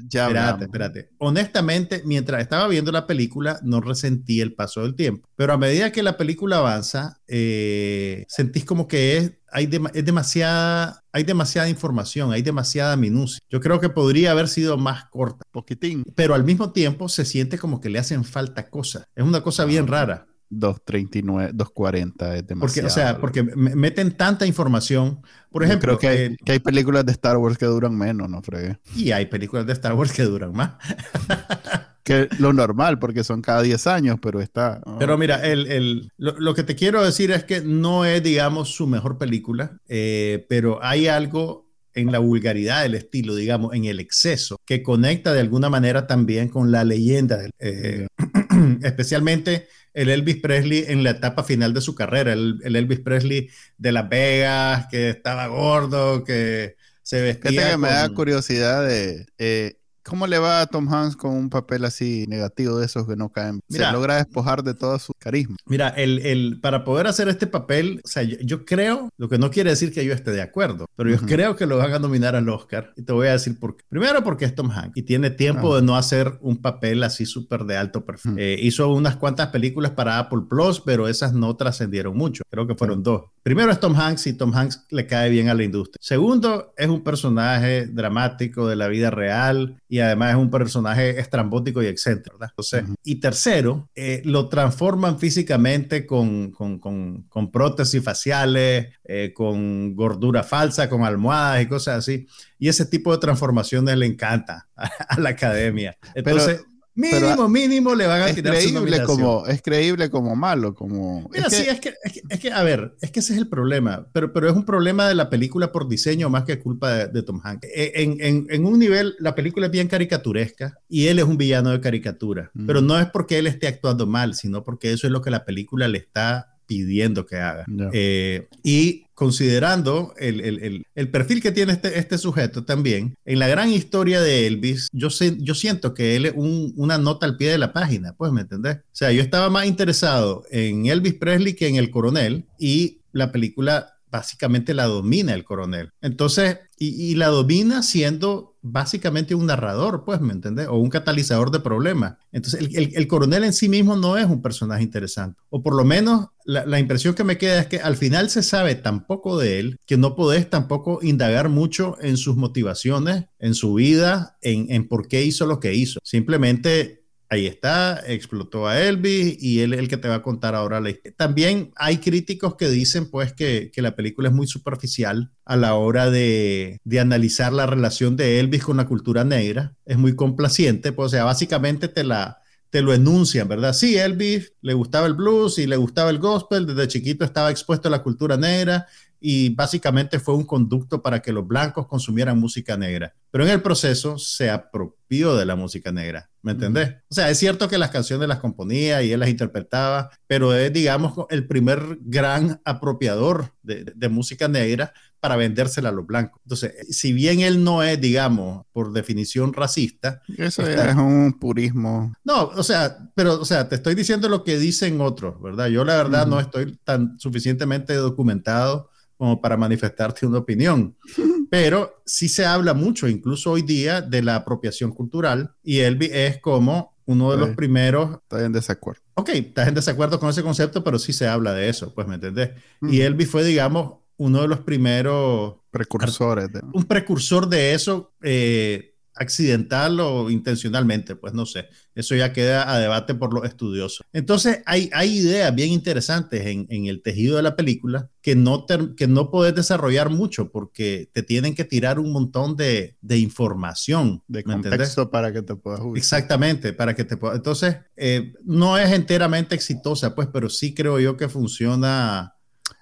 ya espérate, espérate. Honestamente, mientras estaba viendo la película, no resentí el paso del tiempo. Pero a medida que la película avanza, eh, sentís como que es hay, es demasiada, hay demasiada información, hay demasiada minucia. Yo creo que podría haber sido más corta. Poquitín. Pero al mismo tiempo se siente como que le hacen falta cosas. Es una cosa bien ah, rara. 239, 240 es demasiado. Porque, o sea, porque meten tanta información. Por ejemplo, creo que, que, hay películas de Star Wars que duran menos, ¿no, Fregue? Y hay películas de Star Wars que duran más. que lo normal, porque son cada 10 años, pero está... Pero mira, el, lo, que te quiero decir es que no es, digamos, su mejor película, eh, pero hay algo en la vulgaridad del estilo, digamos, en el exceso, que conecta de alguna manera también con la leyenda, eh, especialmente el Elvis Presley en la etapa final de su carrera, el, Elvis Presley de Las Vegas, que estaba gordo, que se vestía. me da curiosidad de eh, ¿Cómo le va a Tom Hanks con un papel así negativo de esos que no caen? Se logra despojar de todo su carisma. Mira, el, el, para poder hacer este papel, o sea, yo, creo, lo que no quiere decir que yo esté de acuerdo, pero yo creo que lo van a nominar al Oscar. Y te voy a decir por qué. Primero porque es Tom Hanks y tiene tiempo ah. de no hacer un papel así súper de alto perfil. Eh, hizo unas cuantas películas para Apple Plus, pero esas no trascendieron mucho. Creo que fueron dos. Primero es Tom Hanks y Tom Hanks le cae bien a la industria. Segundo, es un personaje dramático de la vida real y y además es un personaje estrambótico y excéntrico, ¿verdad? Entonces, Y tercero, eh, lo transforman físicamente con, con, con, prótesis faciales, eh, con gordura falsa, con almohadas y cosas así. Y ese tipo de transformaciones le encanta a, la academia. Entonces, Mínimo, mínimo le van a tirar creíble como Es creíble como malo, como... Mira, sí, es que, es que, a ver, es que ese es el problema, pero, pero es un problema de la película por diseño más que culpa de, Tom Hanks. E, en, en, en, un nivel, la película es bien caricaturesca y él es un villano de caricatura, mm. pero no es porque él esté actuando mal, sino porque eso es lo que la película le está pidiendo que haga. Eh, y considerando el, el, el, perfil que tiene este, este sujeto también, en la gran historia de Elvis, yo, sé, yo siento que él es un, una nota al pie de la página, pues, ¿me entendés? O sea, yo estaba más interesado en Elvis Presley que en el coronel y la película básicamente la domina el coronel. Entonces, y, la domina siendo básicamente un narrador, pues, ¿me entiendes? O un catalizador de problemas. Entonces, el, coronel en sí mismo no es un personaje interesante. O por lo menos la, impresión que me queda es que al final se sabe tan poco de él que no podés tampoco indagar mucho en sus motivaciones, en su vida, en, en por qué hizo lo que hizo. Simplemente Ahí está, explotó a Elvis y él es el que te va a contar ahora la historia. También hay críticos que dicen pues que, que la película es muy superficial a la hora de, de, analizar la relación de Elvis con la cultura negra. Es muy complaciente, pues o sea, básicamente te la, te lo enuncian, ¿verdad? Sí, Elvis le gustaba el blues y le gustaba el gospel, desde chiquito estaba expuesto a la cultura negra y básicamente fue un conducto para que los blancos consumieran música negra. Pero en el proceso se apropió de la música negra, ¿me entendés? O sea, es cierto que las canciones las componía y él las interpretaba, pero es, digamos, el primer gran apropiador de, música negra para vendérsela a los blancos. Entonces, si bien él no es, digamos, por definición racista. Eso es un purismo. No, o sea, pero, o sea, te estoy diciendo lo que dicen otros, ¿verdad? Yo la verdad no estoy tan suficientemente documentado como para manifestarte una opinión. Pero sí se habla mucho, incluso hoy día, de la apropiación cultural y Elvis es como uno de los primeros... Está en desacuerdo. Ok, estás en desacuerdo con ese concepto, pero sí se habla de eso, pues, ¿me entendés? Y Elvis fue, digamos, uno de los primeros... Precursores. Un precursor de eso. Eh, accidental o intencionalmente, pues no sé. Eso ya queda a debate por los estudiosos. Entonces, hay, hay ideas bien interesantes en, en el tejido de la película que no, que no puedes desarrollar mucho porque te tienen que tirar un montón de, de información. De contexto para que te puedas ubicar. Exactamente, para que te puedas. Entonces, eh, no es enteramente exitosa, pues, pero sí creo yo que funciona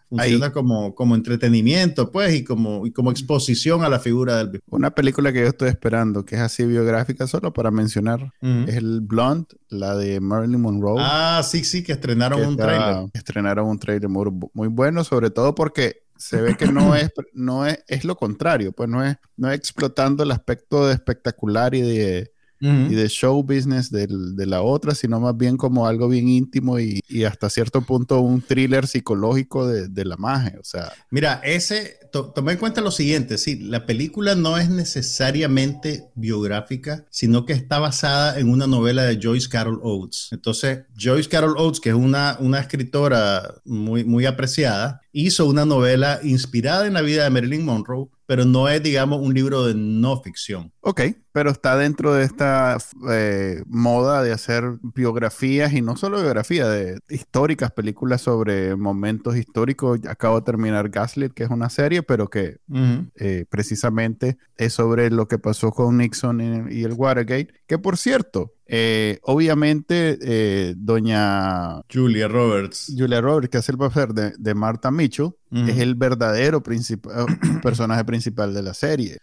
Funciona como, como entretenimiento, pues, y como, y como exposición a la figura del Una película que yo estoy esperando, que es así biográfica, solo para mencionar, es el Blonde, la de Marilyn Monroe. Ah, sí, sí, que estrenaron un trailer. Estrenaron un trailer muy, muy, bueno, sobre todo porque se ve que no es, no es, es lo contrario, pues no es, no es explotando el aspecto de espectacular y de y de show business de la otra, sino más bien como algo bien íntimo y, hasta cierto punto un thriller psicológico de, la magia. O sea. Mira, ese, toma en cuenta lo siguiente, sí, la película no es necesariamente biográfica, sino que está basada en una novela de Joyce Carol Oates. Entonces, Joyce Carol Oates, que es una, una escritora muy, muy apreciada, hizo una novela inspirada en la vida de Marilyn Monroe pero no es, digamos, un libro de no ficción. Ok, pero está dentro de esta eh, moda de hacer biografías y no solo biografías, de históricas, películas sobre momentos históricos. Acabo de terminar Gaslit, que es una serie, pero que eh, precisamente es sobre lo que pasó con Nixon y el Watergate, que por cierto, Eh, obviamente, eh, doña Julia Roberts. Julia Roberts, que hace el papel de, de Martha Mitchell, es el verdadero personaje principal de la serie.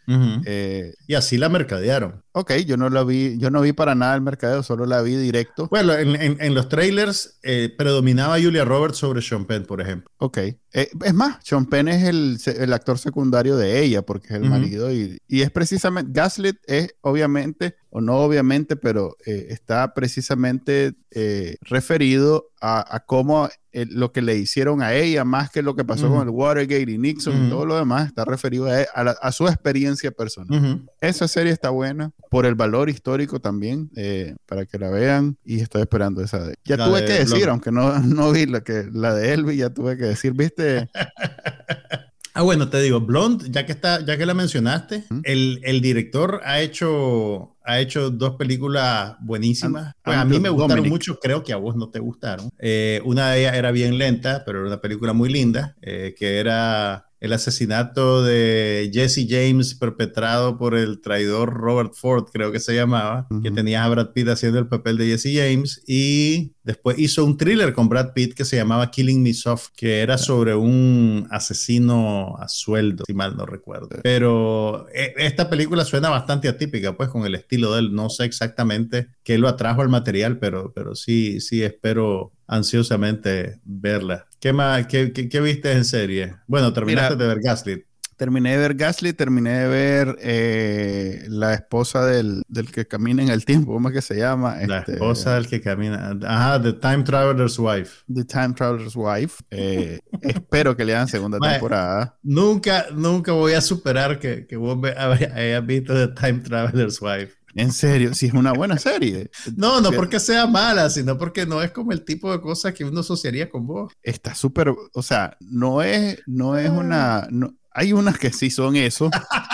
Eh, y así la mercadearon. Ok, yo no la vi, yo no vi para nada el mercadeo, solo la vi directo. Bueno, en, los trailers predominaba Julia Roberts sobre Sean Penn, por ejemplo. Ok. es más, Sean Penn es el, actor secundario de ella, porque es el marido, y, y, es precisamente, Gaslit es obviamente, o no obviamente, pero está precisamente eh, referido a, cómo eh, lo que le hicieron a ella, más que lo que pasó con el Watergate y Nixon y todo lo demás, está referido a, su experiencia personal. Esa serie está buena por el valor histórico también, eh, para que la vean, y estoy esperando esa de... Ya tuve que decir, aunque no, no vi la, que, la de Elvis, ya tuve que decir, viste... Ah, bueno, te digo, Blonde, ya que está, ya que la mencionaste, el, el, director ha hecho, ha hecho dos películas buenísimas. Pues a mí me gustaron mucho, creo que a vos no te gustaron. Eh, una de ellas era bien lenta, pero era una película muy linda, eh, que era el asesinato de Jesse James perpetrado por el traidor Robert Ford, creo que se llamaba, que tenía a Brad Pitt haciendo el papel de Jesse James y después hizo un thriller con Brad Pitt que se llamaba Killing Me Soft, que era sobre un asesino a sueldo, si mal no recuerdo. Pero eh, esta película suena bastante atípica, pues con el estilo de él. No sé exactamente qué lo atrajo al material, pero, pero sí, sí espero ansiosamente verla. ¿Qué más? ¿Qué, viste en serie? Bueno, terminaste de ver Gaslit. Terminé de ver Gaslit, terminé de ver eh, la esposa del, que camina en el tiempo, ¿cómo es que se llama? La este, esposa del que camina. Ajá, The Time Traveler's Wife. The Time Traveler's Wife. Eh, espero que le hagan segunda temporada. Nunca, nunca voy a superar que, que vos hayas visto The Time Traveler's Wife. En serio, si es una buena serie. No, no porque sea mala, sino porque no es como el tipo de cosas que uno asociaría con vos. Está súper, o sea, no es, no es una, no, hay unas que sí son eso,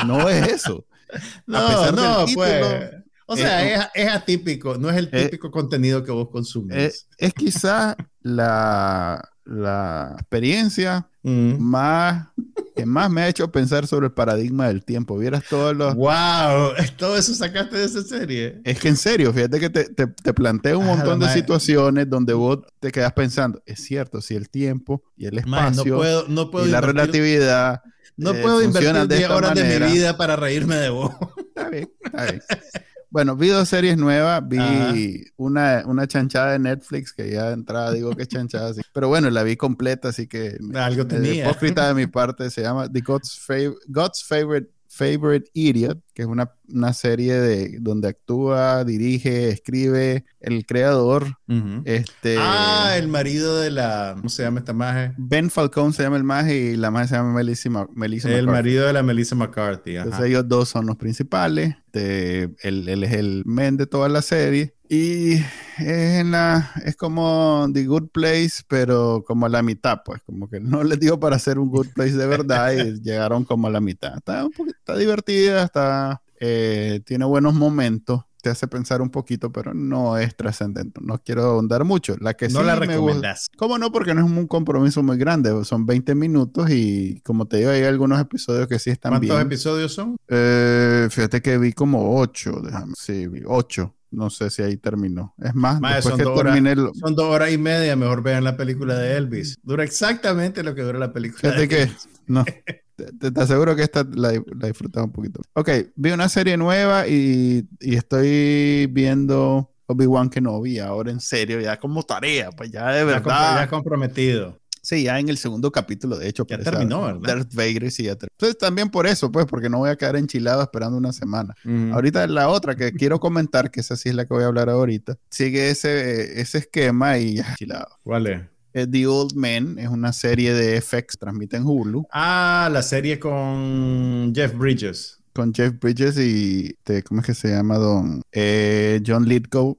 no es eso. no, no, pues. O sea, es, atípico, no es el eh, típico contenido que vos consumes. Es, es quizá la, la experiencia mm. más que más me ha hecho pensar sobre el paradigma del tiempo. Vieras todos los. ¡Wow! Todo eso sacaste de esa serie. Es que en serio, fíjate que te, te, plantea un montón de situaciones donde vos te quedas pensando, es cierto, si el tiempo y el espacio no puedo, y la relatividad. No eh, puedo invertir 10 horas de mi vida para reírme de vos. Está bien, está bien. Bueno, vi dos series nuevas. Vi una, una chanchada de Netflix, que ya de entrada digo que chanchada, pero bueno, la vi completa, así que... Algo tenía. Hipócrita de mi parte, se llama The God's, God's Favorite Favorite Idiot, que es una, una, serie de donde actúa, dirige, escribe el creador. este, ah, el marido de la. ¿Cómo se llama esta maje? Ben Falcón se llama el maje y la maje se llama Melissa, Melissa El marido de la Melissa McCarthy. Entonces ellos dos son los principales. Este, él, él, es el men de toda la serie. Y es, en la, es como The Good Place, pero como a la mitad, pues, como que no les dio para hacer un Good Place de verdad y llegaron como a la mitad. Está, un poquito, está divertida, está, eh, tiene buenos momentos, te hace pensar un poquito, pero no es trascendente. No quiero ahondar mucho. La que no la recomiendas. ¿Cómo no? Porque no es un compromiso muy grande. Son 20 minutos y como te digo, hay algunos episodios que sí están bien. ¿Cuántos episodios son? Eh, fíjate que vi como 8, déjame, sí, vi 8. No sé si ahí terminó. Es más, son, que dos horas, son dos horas y media. Mejor vean la película de Elvis. Dura exactamente lo que dura la película. Fíjate que, no. Te, aseguro que esta la, la un poquito. Ok, vi una serie nueva y, y estoy viendo Obi-Wan Kenobi ahora en serio, ya como tarea, pues ya de verdad. Ya comprometido. Sí, ya en el segundo capítulo, de hecho. Ya terminó, ¿verdad? Darth Vader sí ya terminó. Entonces también por eso, pues, porque no voy a quedar enchilado esperando una semana. Ahorita la otra que quiero comentar, que esa sí es la que voy a hablar ahorita, sigue ese, ese esquema y ya enchilado. ¿Cuál es? The Old Men es una serie de FX, transmite en Hulu. Ah, la serie con Jeff Bridges. Con Jeff Bridges y, este, ¿cómo es que se llama? Don eh, John Lithgow.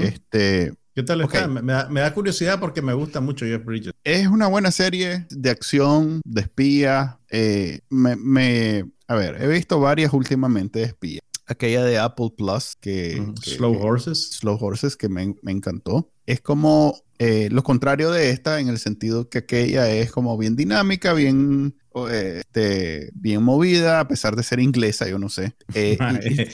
Este, ¿Qué tal está? Me, da, curiosidad porque me gusta mucho Jeff Bridges. Es una buena serie de acción, de espía. Eh, me, a ver, he visto varias últimamente de espía. Aquella de Apple Plus, que, Slow Horses. Slow Horses, que me, encantó. Es como eh, lo contrario de esta, en el sentido que aquella es como bien dinámica, bien, este, bien movida, a pesar de ser inglesa, yo no sé. Eh,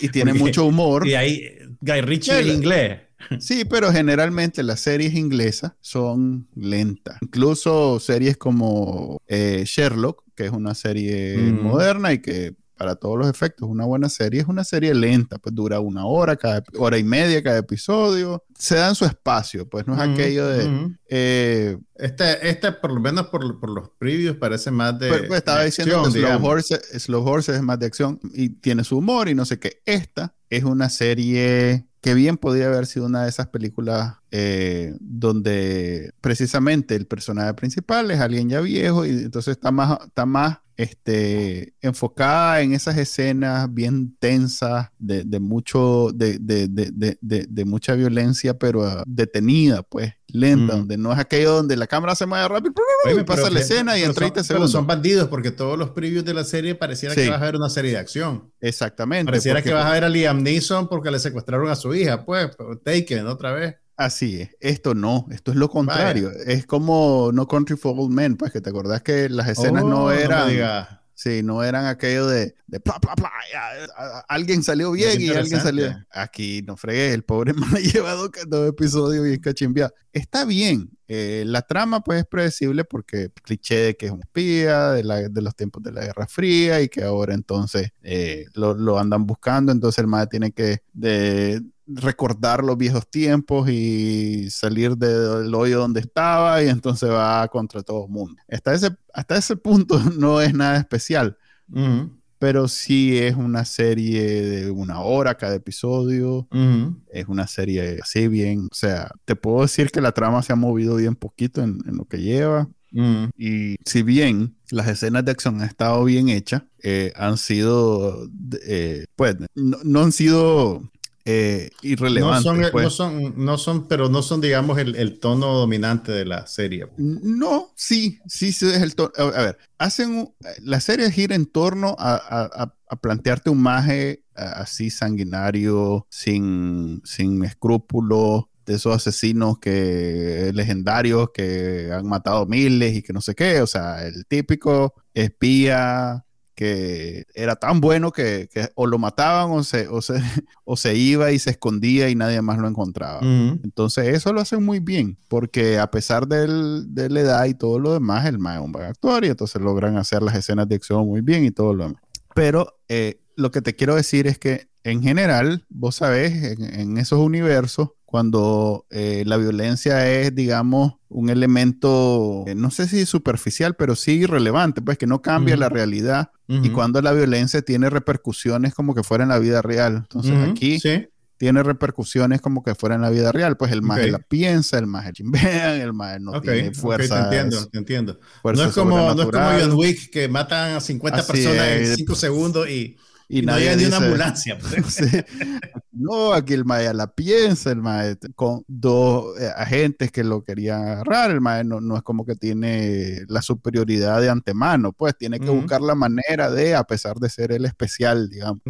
y, tiene mucho humor. Y ahí Guy Ritchie en inglés. Sí, pero generalmente las series inglesas son lentas. Incluso series como eh, Sherlock, que es una serie mm. moderna y que para todos los efectos, una buena serie es una serie lenta, pues dura una hora, cada hora y media cada episodio. Se dan su espacio, pues no es aquello de... Eh, este, este, por lo menos por, por los previews, parece más de... Pues, pues estaba diciendo que Slow Horses, Slow Horses es más de acción y tiene su humor y no sé qué. Esta es una serie que bien podría haber sido una de esas películas eh, donde precisamente el personaje principal es alguien ya viejo y entonces está más, está más este, enfocada en esas escenas bien tensas de, mucho, de, de, mucha violencia, pero ah, detenida, pues, lenta, donde no es aquello donde la cámara se mueve rápido, y pasa la escena y en 30 segundos. son bandidos, porque todos los previews de la serie pareciera que vas a ver una serie de acción. Exactamente. Pareciera que vas a ver a Liam Neeson porque le secuestraron a su hija, pues, Taken otra vez. Así es, esto no, esto es lo contrario. Es como No Country for Old Men, pues que te acordás que las escenas no oh, eran. sí, no eran aquello de, de pla, pla, pla, alguien salió bien y alguien salió. Aquí no fregué, el pobre me ha llevado dos episodios bien cachimbiado. Está bien, eh, la trama pues es predecible porque cliché de que es un espía de, de, los tiempos de la Guerra Fría y que ahora entonces eh, lo, lo, andan buscando, entonces el madre tiene que de, recordar los viejos tiempos y salir del hoyo donde estaba y entonces va contra todo el mundo. Hasta ese, hasta ese punto no es nada especial, pero sí es una serie de una hora cada episodio, es una serie así bien, o sea, te puedo decir que la trama se ha movido bien poquito en, lo que lleva. Y si bien las escenas de acción han estado bien hechas, eh, han sido, eh, pues, no, han sido eh, irrelevantes. No son, pues. no son, no, son, pero no son, digamos, el, tono dominante de la serie. No, sí, sí, sí es el tono. A ver, hacen, la serie gira en torno a, plantearte un maje así sanguinario, sin, sin escrúpulos, de esos asesinos que legendarios que han matado miles y que no sé qué, o sea, el típico espía que era tan bueno que, o lo mataban o se, o, se, o se iba y se escondía y nadie más lo encontraba. Entonces eso lo hacen muy bien, porque a pesar del, de la edad y todo lo demás, el más es un buen actor y entonces logran hacer las escenas de acción muy bien y todo lo demás. Pero eh, lo que te quiero decir es que en general, vos sabés, en esos universos, cuando eh, la violencia es, digamos, un elemento, eh, no sé si superficial, pero sí irrelevante, pues que no cambia la realidad. Y cuando la violencia tiene repercusiones como que fuera en la vida real. Entonces aquí tiene repercusiones como que fuera en la vida real. Pues el más la piensa, el más chimbean, el más no tiene fuerza. te entiendo, te entiendo. No es, como, no es como John Wick que matan a 50 personas en 5 segundos y y, no nadie ni una ambulancia. Pues. no, aquí el mae la piensa, el mae con dos eh, agentes que lo querían agarrar, el mae no, es como que tiene la superioridad de antemano, pues tiene que buscar la manera de, a pesar de ser el especial, digamos.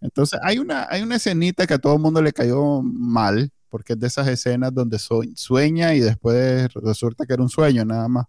Entonces hay una, hay una escenita que a todo el mundo le cayó mal, porque es de esas escenas donde sueña y después resulta que era un sueño nada más.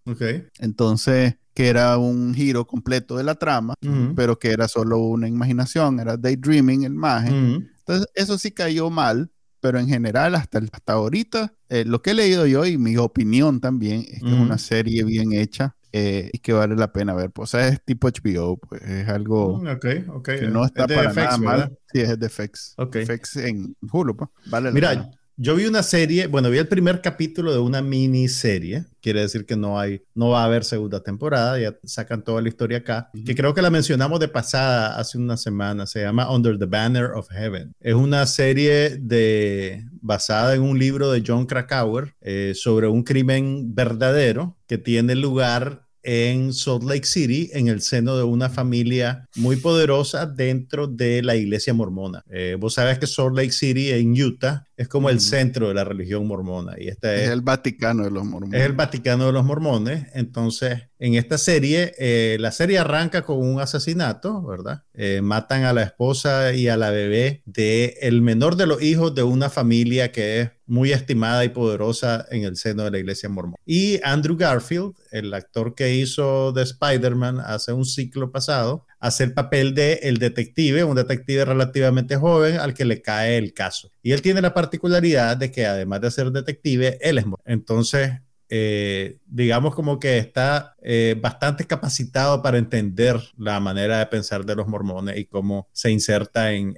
Entonces, que era un giro completo de la trama, pero que era solo una imaginación, era daydreaming el imagen. Entonces, eso sí cayó mal, pero en general, hasta, hasta ahorita, eh, lo que he leído yo y mi opinión también es que es una serie bien hecha. Eh, y que vale la pena ver. Pues es tipo HBO, pues es algo mm, que no está para nada mal. Sí, es de FX. FX en Hulu, pues. Vale Mira, la pena. Yo vi una serie, bueno, vi el primer capítulo de una miniserie, quiere decir que no hay, no va a haber segunda temporada, ya sacan toda la historia acá, que creo que la mencionamos de pasada hace una semana, se llama Under the Banner of Heaven. Es una serie de, basada en un libro de John Krakauer eh, sobre un crimen verdadero que tiene lugar en Salt Lake City, en el seno de una familia muy poderosa dentro de la iglesia mormona. Eh, vos sabes que Salt Lake City en Utah es como el centro de la religión mormona. Y este es, el Vaticano de los mormones. Es el Vaticano de los mormones. Entonces, en esta serie, eh, la serie arranca con un asesinato, ¿verdad? Eh, matan a la esposa y a la bebé de el menor de los hijos de una familia que es muy estimada y poderosa en el seno de la iglesia mormona. Y Andrew Garfield, el actor que hizo de Spider-Man hace un ciclo pasado, hacer papel de el detective, un detective relativamente joven al que le cae el caso. Y él tiene la particularidad de que además de ser detective, él es entonces eh, digamos como que está eh, bastante capacitado para entender la manera de pensar de los mormones y cómo se inserta en,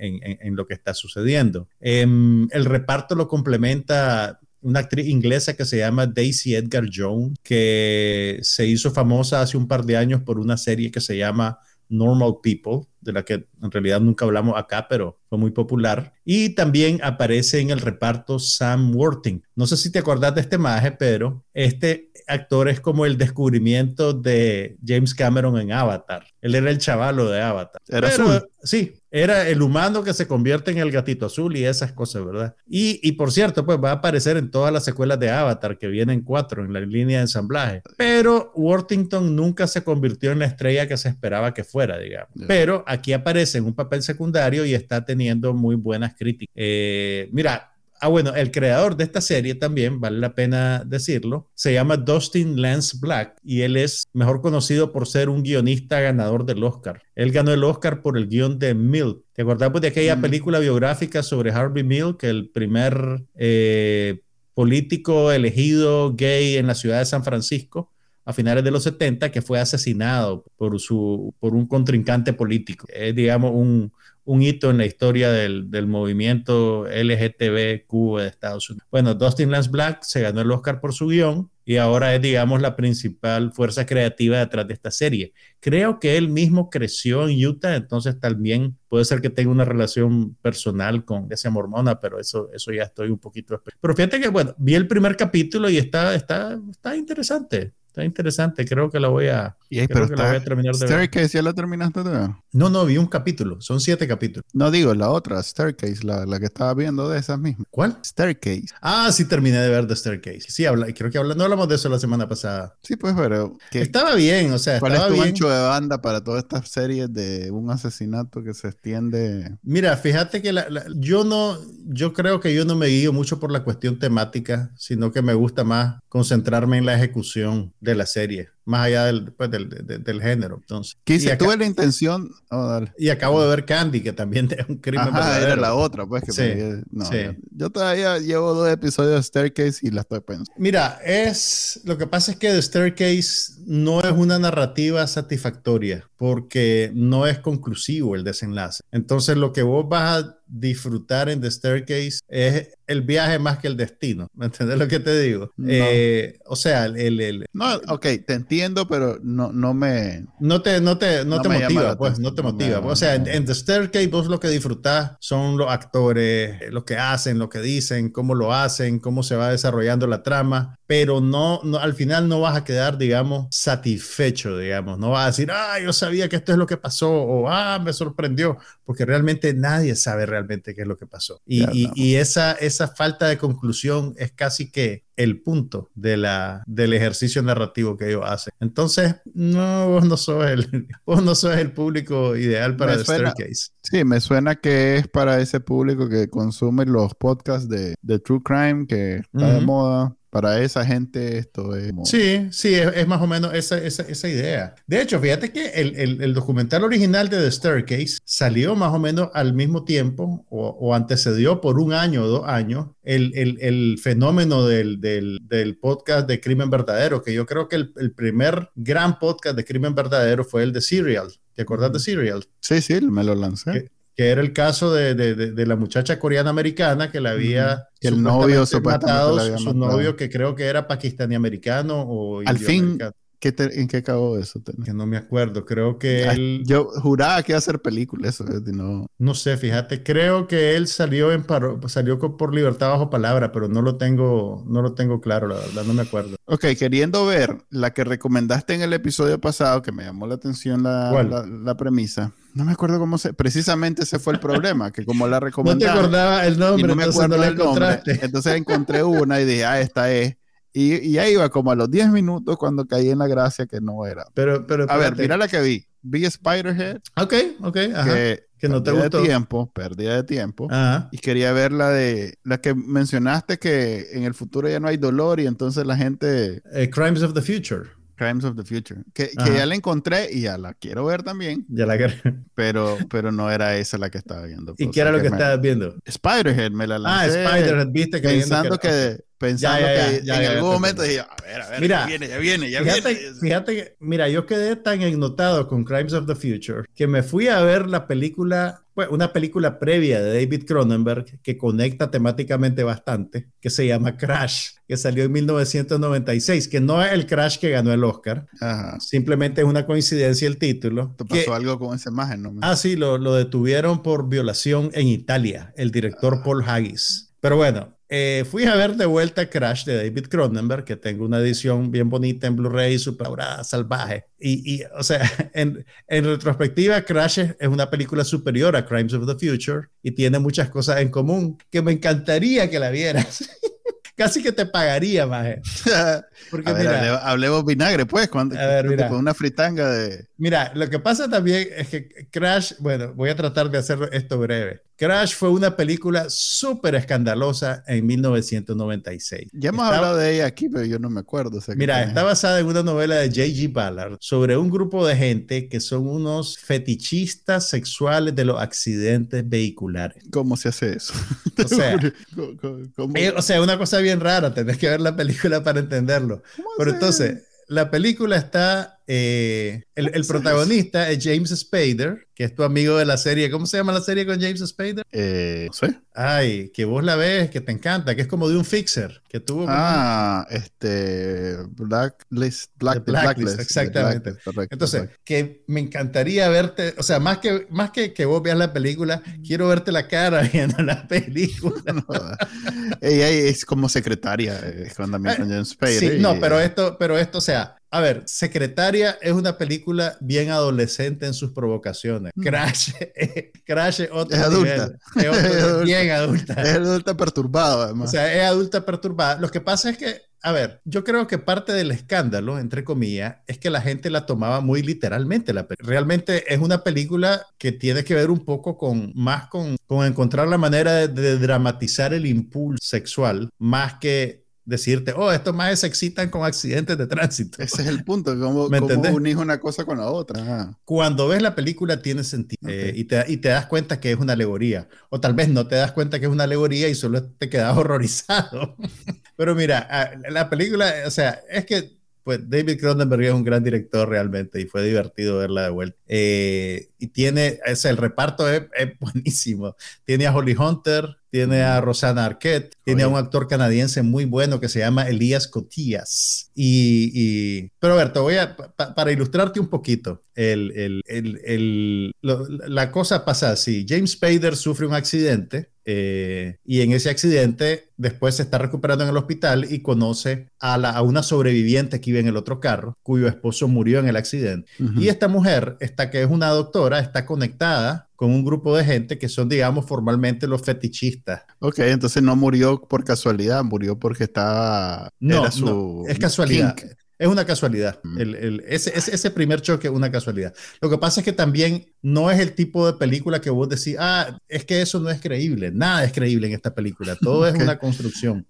lo que está sucediendo. Em, el reparto lo complementa una actriz inglesa que se llama Daisy Edgar Jones, que se hizo famosa hace un par de años por una serie que se llama Normal People, de la que en realidad nunca hablamos acá, pero fue muy popular. Y también aparece en el reparto Sam Worthing. No sé si te acordás de este maje, pero este actor es como el descubrimiento de James Cameron en Avatar. Él era el chavalo de Avatar. Era azul. Sí, era el humano que se convierte en el gatito azul y esas cosas, ¿verdad? Y, y, por cierto, pues va a aparecer en todas las secuelas de Avatar, que vienen cuatro en la línea de ensamblaje. Pero Worthington nunca se convirtió en la estrella que se esperaba que fuera, digamos. Pero aquí aparece en un papel secundario y está teniendo muy buenas críticas. Eh, mira, Ah, bueno, el creador de esta serie también, vale la pena decirlo, se llama Dustin Lance Black y él es mejor conocido por ser un guionista ganador del Oscar. Él ganó el Oscar por el guion de Milk. ¿Te acordás pues, de aquella mm. película biográfica sobre Harvey Milk, el primer eh, político elegido gay en la ciudad de San Francisco? A finales de los 70 que fue asesinado por, su, por un contrincante político. Es, digamos, un, un hito en la historia del, del, movimiento LGTBQ de Estados Unidos. Bueno, Dustin Lance Black se ganó el Oscar por su guion y ahora es, digamos, la principal fuerza creativa detrás de esta serie. Creo que él mismo creció en Utah, entonces también puede ser que tenga una relación personal con esa mormona, pero eso, eso ya estoy un poquito... Pero fíjate que, bueno, vi el primer capítulo y está, está, está interesante. Está interesante, creo que la voy a, pero que la voy a terminar de Staircase, ¿ya la terminaste de ver? No, no, vi un capítulo, son siete capítulos. No digo, la otra, Staircase, la, la que estaba viendo de esas mismas. ¿Cuál? Staircase. Ah, sí, terminé de ver The Staircase. Sí, habla, creo que habla, no hablamos de eso la semana pasada. Sí, pues, pero... estaba bien, o sea, ¿Cuál es tu ancho de banda para todas estas series de un asesinato que se extiende? Mira, fíjate que yo no, yo creo que yo no me guío mucho por la cuestión temática, sino que me gusta más concentrarme en la ejecución de la serie más allá del, pues, del, del, género. Entonces, Quise, tuve la intención. Oh, y acabo de ver Candy, que también es un crimen Ajá, era la otra, pues. Que sí, no, Yo todavía llevo dos episodios de Staircase y la estoy pensando. Mira, es. Lo que pasa es que The Staircase no es una narrativa satisfactoria porque no es conclusivo el desenlace. Entonces, lo que vos vas a disfrutar en The Staircase es el viaje más que el destino. ¿Me entiendes lo que te digo? Eh, o sea, el, el, No, ok, te entiendo, pero no, no me... No te, no te, no te motiva, pues, no te motiva. o sea, en, The Staircase vos lo que disfrutás son los actores, lo que hacen, lo que dicen, cómo lo hacen, cómo se va desarrollando la trama, pero no, no al final no vas a quedar, digamos, satisfecho, digamos. No vas a decir, ah, yo sabía que esto es lo que pasó, o ah, me sorprendió, porque realmente nadie sabe realmente qué es lo que pasó. Y, y, esa, esa falta de conclusión es casi que el punto de la, del ejercicio narrativo que ellos hacen. Entonces, no, vos no sos el, vos no sos el público ideal para The Staircase. Sí, me suena que es para ese público que consume los podcasts de, de True Crime, que está de moda, para esa gente esto es... Sí, sí, es, más o menos esa, esa, esa, idea. De hecho, fíjate que el, el, el, documental original de The Staircase salió más o menos al mismo tiempo o, o antecedió por un año o dos años el, el fenómeno del, del, del, podcast de Crimen Verdadero, que yo creo que el, primer gran podcast de Crimen Verdadero fue el de Serial. ¿Te acordás de Serial? Sí, sí, me lo lancé que era el caso de, de, de, la muchacha coreana americana que la había el novio matado, su novio que creo que era pakistaní americano o al fin ¿En qué acabó eso? Que no me acuerdo. Creo que él. Yo juraba que iba a hacer película eso. No. no sé, fíjate. Creo que él salió en paro... salió por libertad bajo palabra, pero no lo tengo, no lo tengo claro, la verdad, no me acuerdo. Ok, queriendo ver la que recomendaste en el episodio pasado, que me llamó la atención la, la, premisa. No me acuerdo cómo se. Precisamente ese fue el problema, que como la recomendé. no te acordaba el nombre, no me acuerdo el nombre. Entonces encontré una y dije, ah, esta es. Y, y ahí iba como a los 10 minutos cuando caí en la gracia que no era. Pero, pero, a ver, mira la que vi. Vi Spiderhead. Ok, ok, ajá. Que, no te gustó. de tiempo, pérdida de tiempo. Ajá. Y quería ver la de la que mencionaste que en el futuro ya no hay dolor y entonces la gente. Eh, Crimes of the Future. Crimes of the Future. Que, que ya la encontré y ya la quiero ver también. Ya la quiero. Pero, pero no era esa la que estaba viendo. ¿Y qué era lo que, estabas viendo? Spiderhead, me la lancé. Ah, Spiderhead, viste que Pensando que, pensando que en algún momento dije, a ver, a ver, ya viene, ya viene, ya fíjate, viene. Fíjate que, mira, yo quedé tan ennotado con Crimes of the Future que me fui a ver la película, pues, una película previa de David Cronenberg que conecta temáticamente bastante, que se llama Crash, que salió en 1996, que no es el Crash que ganó el Oscar, simplemente es una coincidencia el título. ¿Te pasó algo con esa imagen? No Ah, sí, lo, lo detuvieron por violación en Italia, el director ah. Paul Haggis. Pero bueno, eh, fui a ver de vuelta Crash de David Cronenberg, que tengo una edición bien bonita en Blu-ray, super salvaje. Y, y, o sea, en, en retrospectiva, Crash es, una película superior a Crimes of the Future y tiene muchas cosas en común que me encantaría que la vieras. Casi que te pagaría, maje. Porque mira, hablemos vinagre, pues, cuando, con una fritanga de... Mira, lo que pasa también es que Crash, bueno, voy a tratar de hacer esto breve. Crash fue una película súper escandalosa en 1996. Ya hemos hablado de ella aquí, pero yo no me acuerdo. mira, está basada en una novela de J.G. Ballard sobre un grupo de gente que son unos fetichistas sexuales de los accidentes vehiculares. ¿Cómo se hace eso? O sea, eh, o sea una cosa bien rara, tenés que ver la película para entenderlo. Pero entonces, la película está eh, el, protagonista es James Spader, que es tu amigo de la serie. ¿Cómo se llama la serie con James Spader? Eh, no sé. Ay, que vos la ves, que te encanta, que es como de un fixer, que tuvo... Ah, este... Blacklist. Black, Blacklist, exactamente. Entonces, que me encantaría verte, o sea, más que, más que, que vos veas la película, quiero verte la cara viendo la película. ella es como secretaria eh, cuando con James Spader. Sí, no, pero esto, pero esto, o sea, a ver, Secretaria es una película bien adolescente en sus provocaciones. Mm. Crash, Crash es otro es adulta. Es bien adulta. Es adulta perturbada, además. O sea, es adulta perturbada. Lo que pasa es que, a ver, yo creo que parte del escándalo, entre comillas, es que la gente la tomaba muy literalmente. La Realmente es una película que tiene que ver un poco con, más con, con encontrar la manera de dramatizar el impulso sexual, más que decirte, oh, estos más se excitan con accidentes de tránsito. Ese es el punto, cómo, cómo unís una cosa con la otra. Cuando ves la película tiene sentido eh, y, te, y, te, das cuenta que es una alegoría. O tal vez no te das cuenta que es una alegoría y solo te quedas horrorizado. Pero mira, ah, la película, o sea, es que pues David Cronenberg es un gran director realmente y fue divertido verla de vuelta. Eh, y tiene, es, el reparto es, es, buenísimo. Tiene a Holly Hunter, tiene a Rosanna Arquette, tiene a un actor canadiense muy bueno que se llama Elías Cotillas. Y, pero a ver, te voy a, para ilustrarte un poquito, el, el, la cosa pasa así. James Spader sufre un accidente eh, y en ese accidente después se está recuperando en el hospital y conoce a, la, a una sobreviviente que vive en el otro carro, cuyo esposo murió en el accidente. Y esta mujer, esta que es una doctora, está conectada con un grupo de gente que son, digamos, formalmente los fetichistas. Ok, entonces no murió por casualidad, murió porque estaba... No, su es casualidad. Es una casualidad. Mm. El, ese, ese, primer choque es una casualidad. Lo que pasa es que también no es el tipo de película que vos decís, ah, es que eso no es creíble. Nada es creíble en esta película. Todo es una construcción.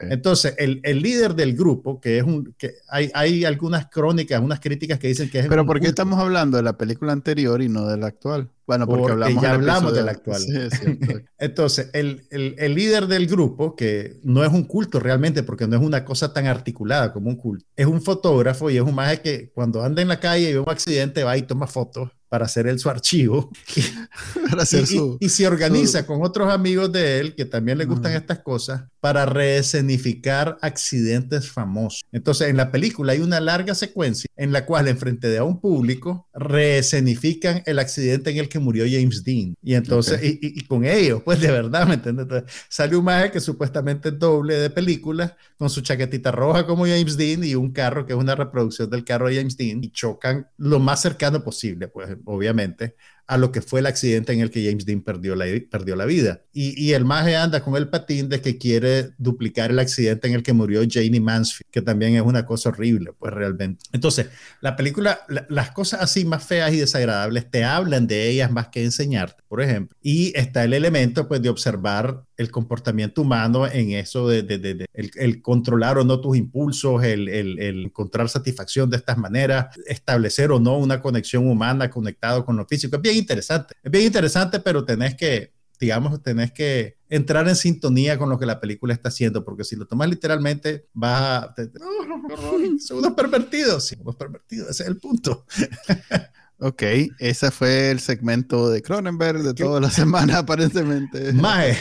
Entonces, el, el, líder del grupo, que es un, que hay, hay algunas crónicas, unas críticas que dicen que es... Pero ¿por qué estamos hablando de la película anterior y no de la actual? Bueno, porque, hablamos ya hablamos de la actual. Entonces, el, el, el, líder del grupo, que no es un culto realmente, porque no es una cosa tan articulada como un culto, es un fotógrafo y es un maje que cuando anda en la calle y ve un accidente va y toma fotos para hacer él su archivo. Y, se organiza con otros amigos de él que también le gustan estas cosas para reescenificar accidentes famosos. Entonces, en la película hay una larga secuencia en la cual, en frente de un público, reescenifican el accidente en el que murió James Dean. Y entonces, y, con ellos, pues de verdad, ¿me entiendes? sale un maje que supuestamente es doble de película, con su chaquetita roja como James Dean y un carro que es una reproducción del carro de James Dean, y chocan lo más cercano posible, pues obviamente, a lo que fue el accidente en el que James Dean perdió la, perdió la vida. Y, y el maje anda con el patín de que quiere duplicar el accidente en el que murió Janie Mansfield, que también es una cosa horrible, pues realmente. Entonces, la película, las cosas así más feas y desagradables te hablan de ellas más que enseñarte, por ejemplo. Y está el elemento, pues, de observar el comportamiento humano en eso de, de, el, controlar o no tus impulsos, el, el, encontrar satisfacción de estas maneras, establecer o no una conexión humana conectado con lo físico. Es bien interesante, es bien interesante, pero tenés que, digamos, tenés que entrar en sintonía con lo que la película está haciendo, porque si lo tomas literalmente, vas a... son unos pervertidos, sí, unos pervertidos, ese es el punto. Ok, ese fue el segmento de Cronenberg de toda la semana, aparentemente. Mae.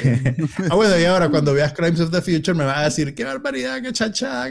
ah, bueno, y ahora cuando veas Crimes of the Future me vas a decir, qué barbaridad, qué chacha.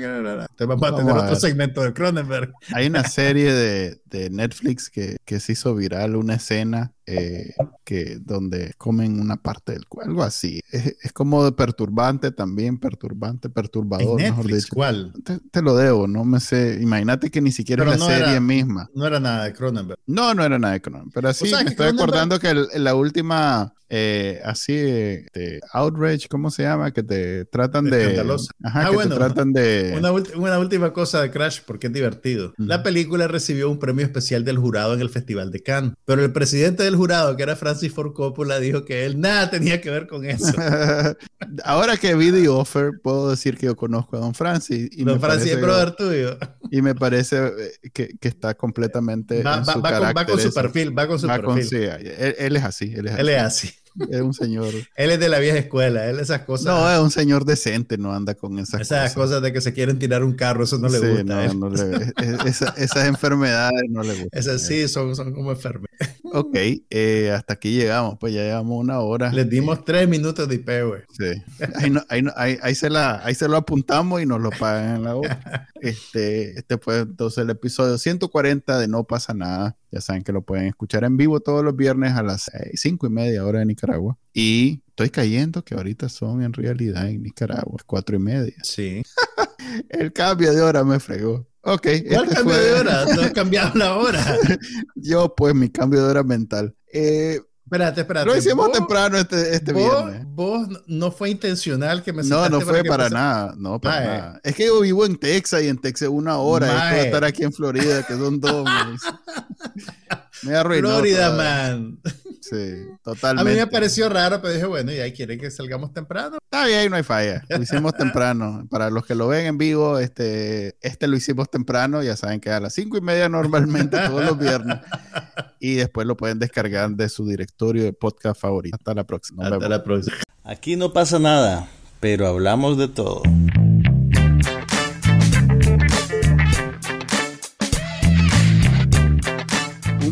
Te vamos a tener otro segmento de Cronenberg. Hay una serie de, de Netflix que, que, se hizo viral, una escena eh, que donde comen una parte del cuerpo, algo así. Es, es, como de perturbante también, perturbante, perturbador. ¿En Netflix, ¿Cuál? Te, lo debo, no me sé. Imagínate que ni siquiera es la serie misma. No era nada de Cronenberg. No, no era nada de Cronenberg. Pero sí, me estoy acordando que la última eh, así de outrage, ¿cómo se llama? Que te tratan de... Ajá, ah, que bueno, te tratan de... Una, una, última cosa de Crash, porque es divertido. La película recibió un premio especial del jurado en el Festival de Cannes, pero el presidente del jurado, que era Francis Ford Coppola, dijo que él nada tenía que ver con eso. Ahora que vi The Offer, puedo decir que yo conozco a Don Francis. Y Don Francis es brother tuyo. Y me parece eh, que, que está completamente... Va, con, va, con, su perfil, va con su perfil. sí, él, es así. Él es así. Él es así es un señor. él es de la vieja escuela, él esas cosas. No, es un señor decente, no anda con esas, esas cosas. de que se quieren tirar un carro, eso no le gusta. No, no le, esas enfermedades no le gustan. Esas sí, son, son como enfermedades. Ok, eh, hasta aquí llegamos, pues ya llevamos una hora. Les dimos tres minutos de IP, güey. Sí. Ahí, ahí, ahí, ahí, se la, ahí se lo apuntamos y nos lo pagan en la otra. Este, este fue entonces el episodio 140 de No pasa nada. Ya saben que lo pueden escuchar en vivo todos los viernes a las cinco y media hora de Nicaragua. Y estoy cayendo que ahorita son en realidad en Nicaragua, cuatro y media. Sí. el cambio de hora me fregó. Ok. ¿Cuál este cambio de hora? No has cambiado la hora. Yo, pues, mi cambio de hora mental. Eh, espérate, espérate. Lo hicimos temprano este, este viernes. Vos no fue intencional que me No, no fue para, nada. No, para nada. Es que yo vivo en Texas y en Texas una hora. Mae. de estar aquí en Florida, que son dos. me arruinó. Florida, man. Sí, totalmente. A mí me pareció raro, pero dije, bueno, ¿y ahí quieren que salgamos temprano? Está bien, no hay falla. Lo hicimos temprano. Para los que lo ven en vivo, este, este lo hicimos temprano. Ya saben que a las cinco y media normalmente todos los viernes. Y después lo pueden descargar de su directorio de podcast favorito. Hasta la próxima. Hasta la próxima. Aquí no pasa nada, pero hablamos de todo.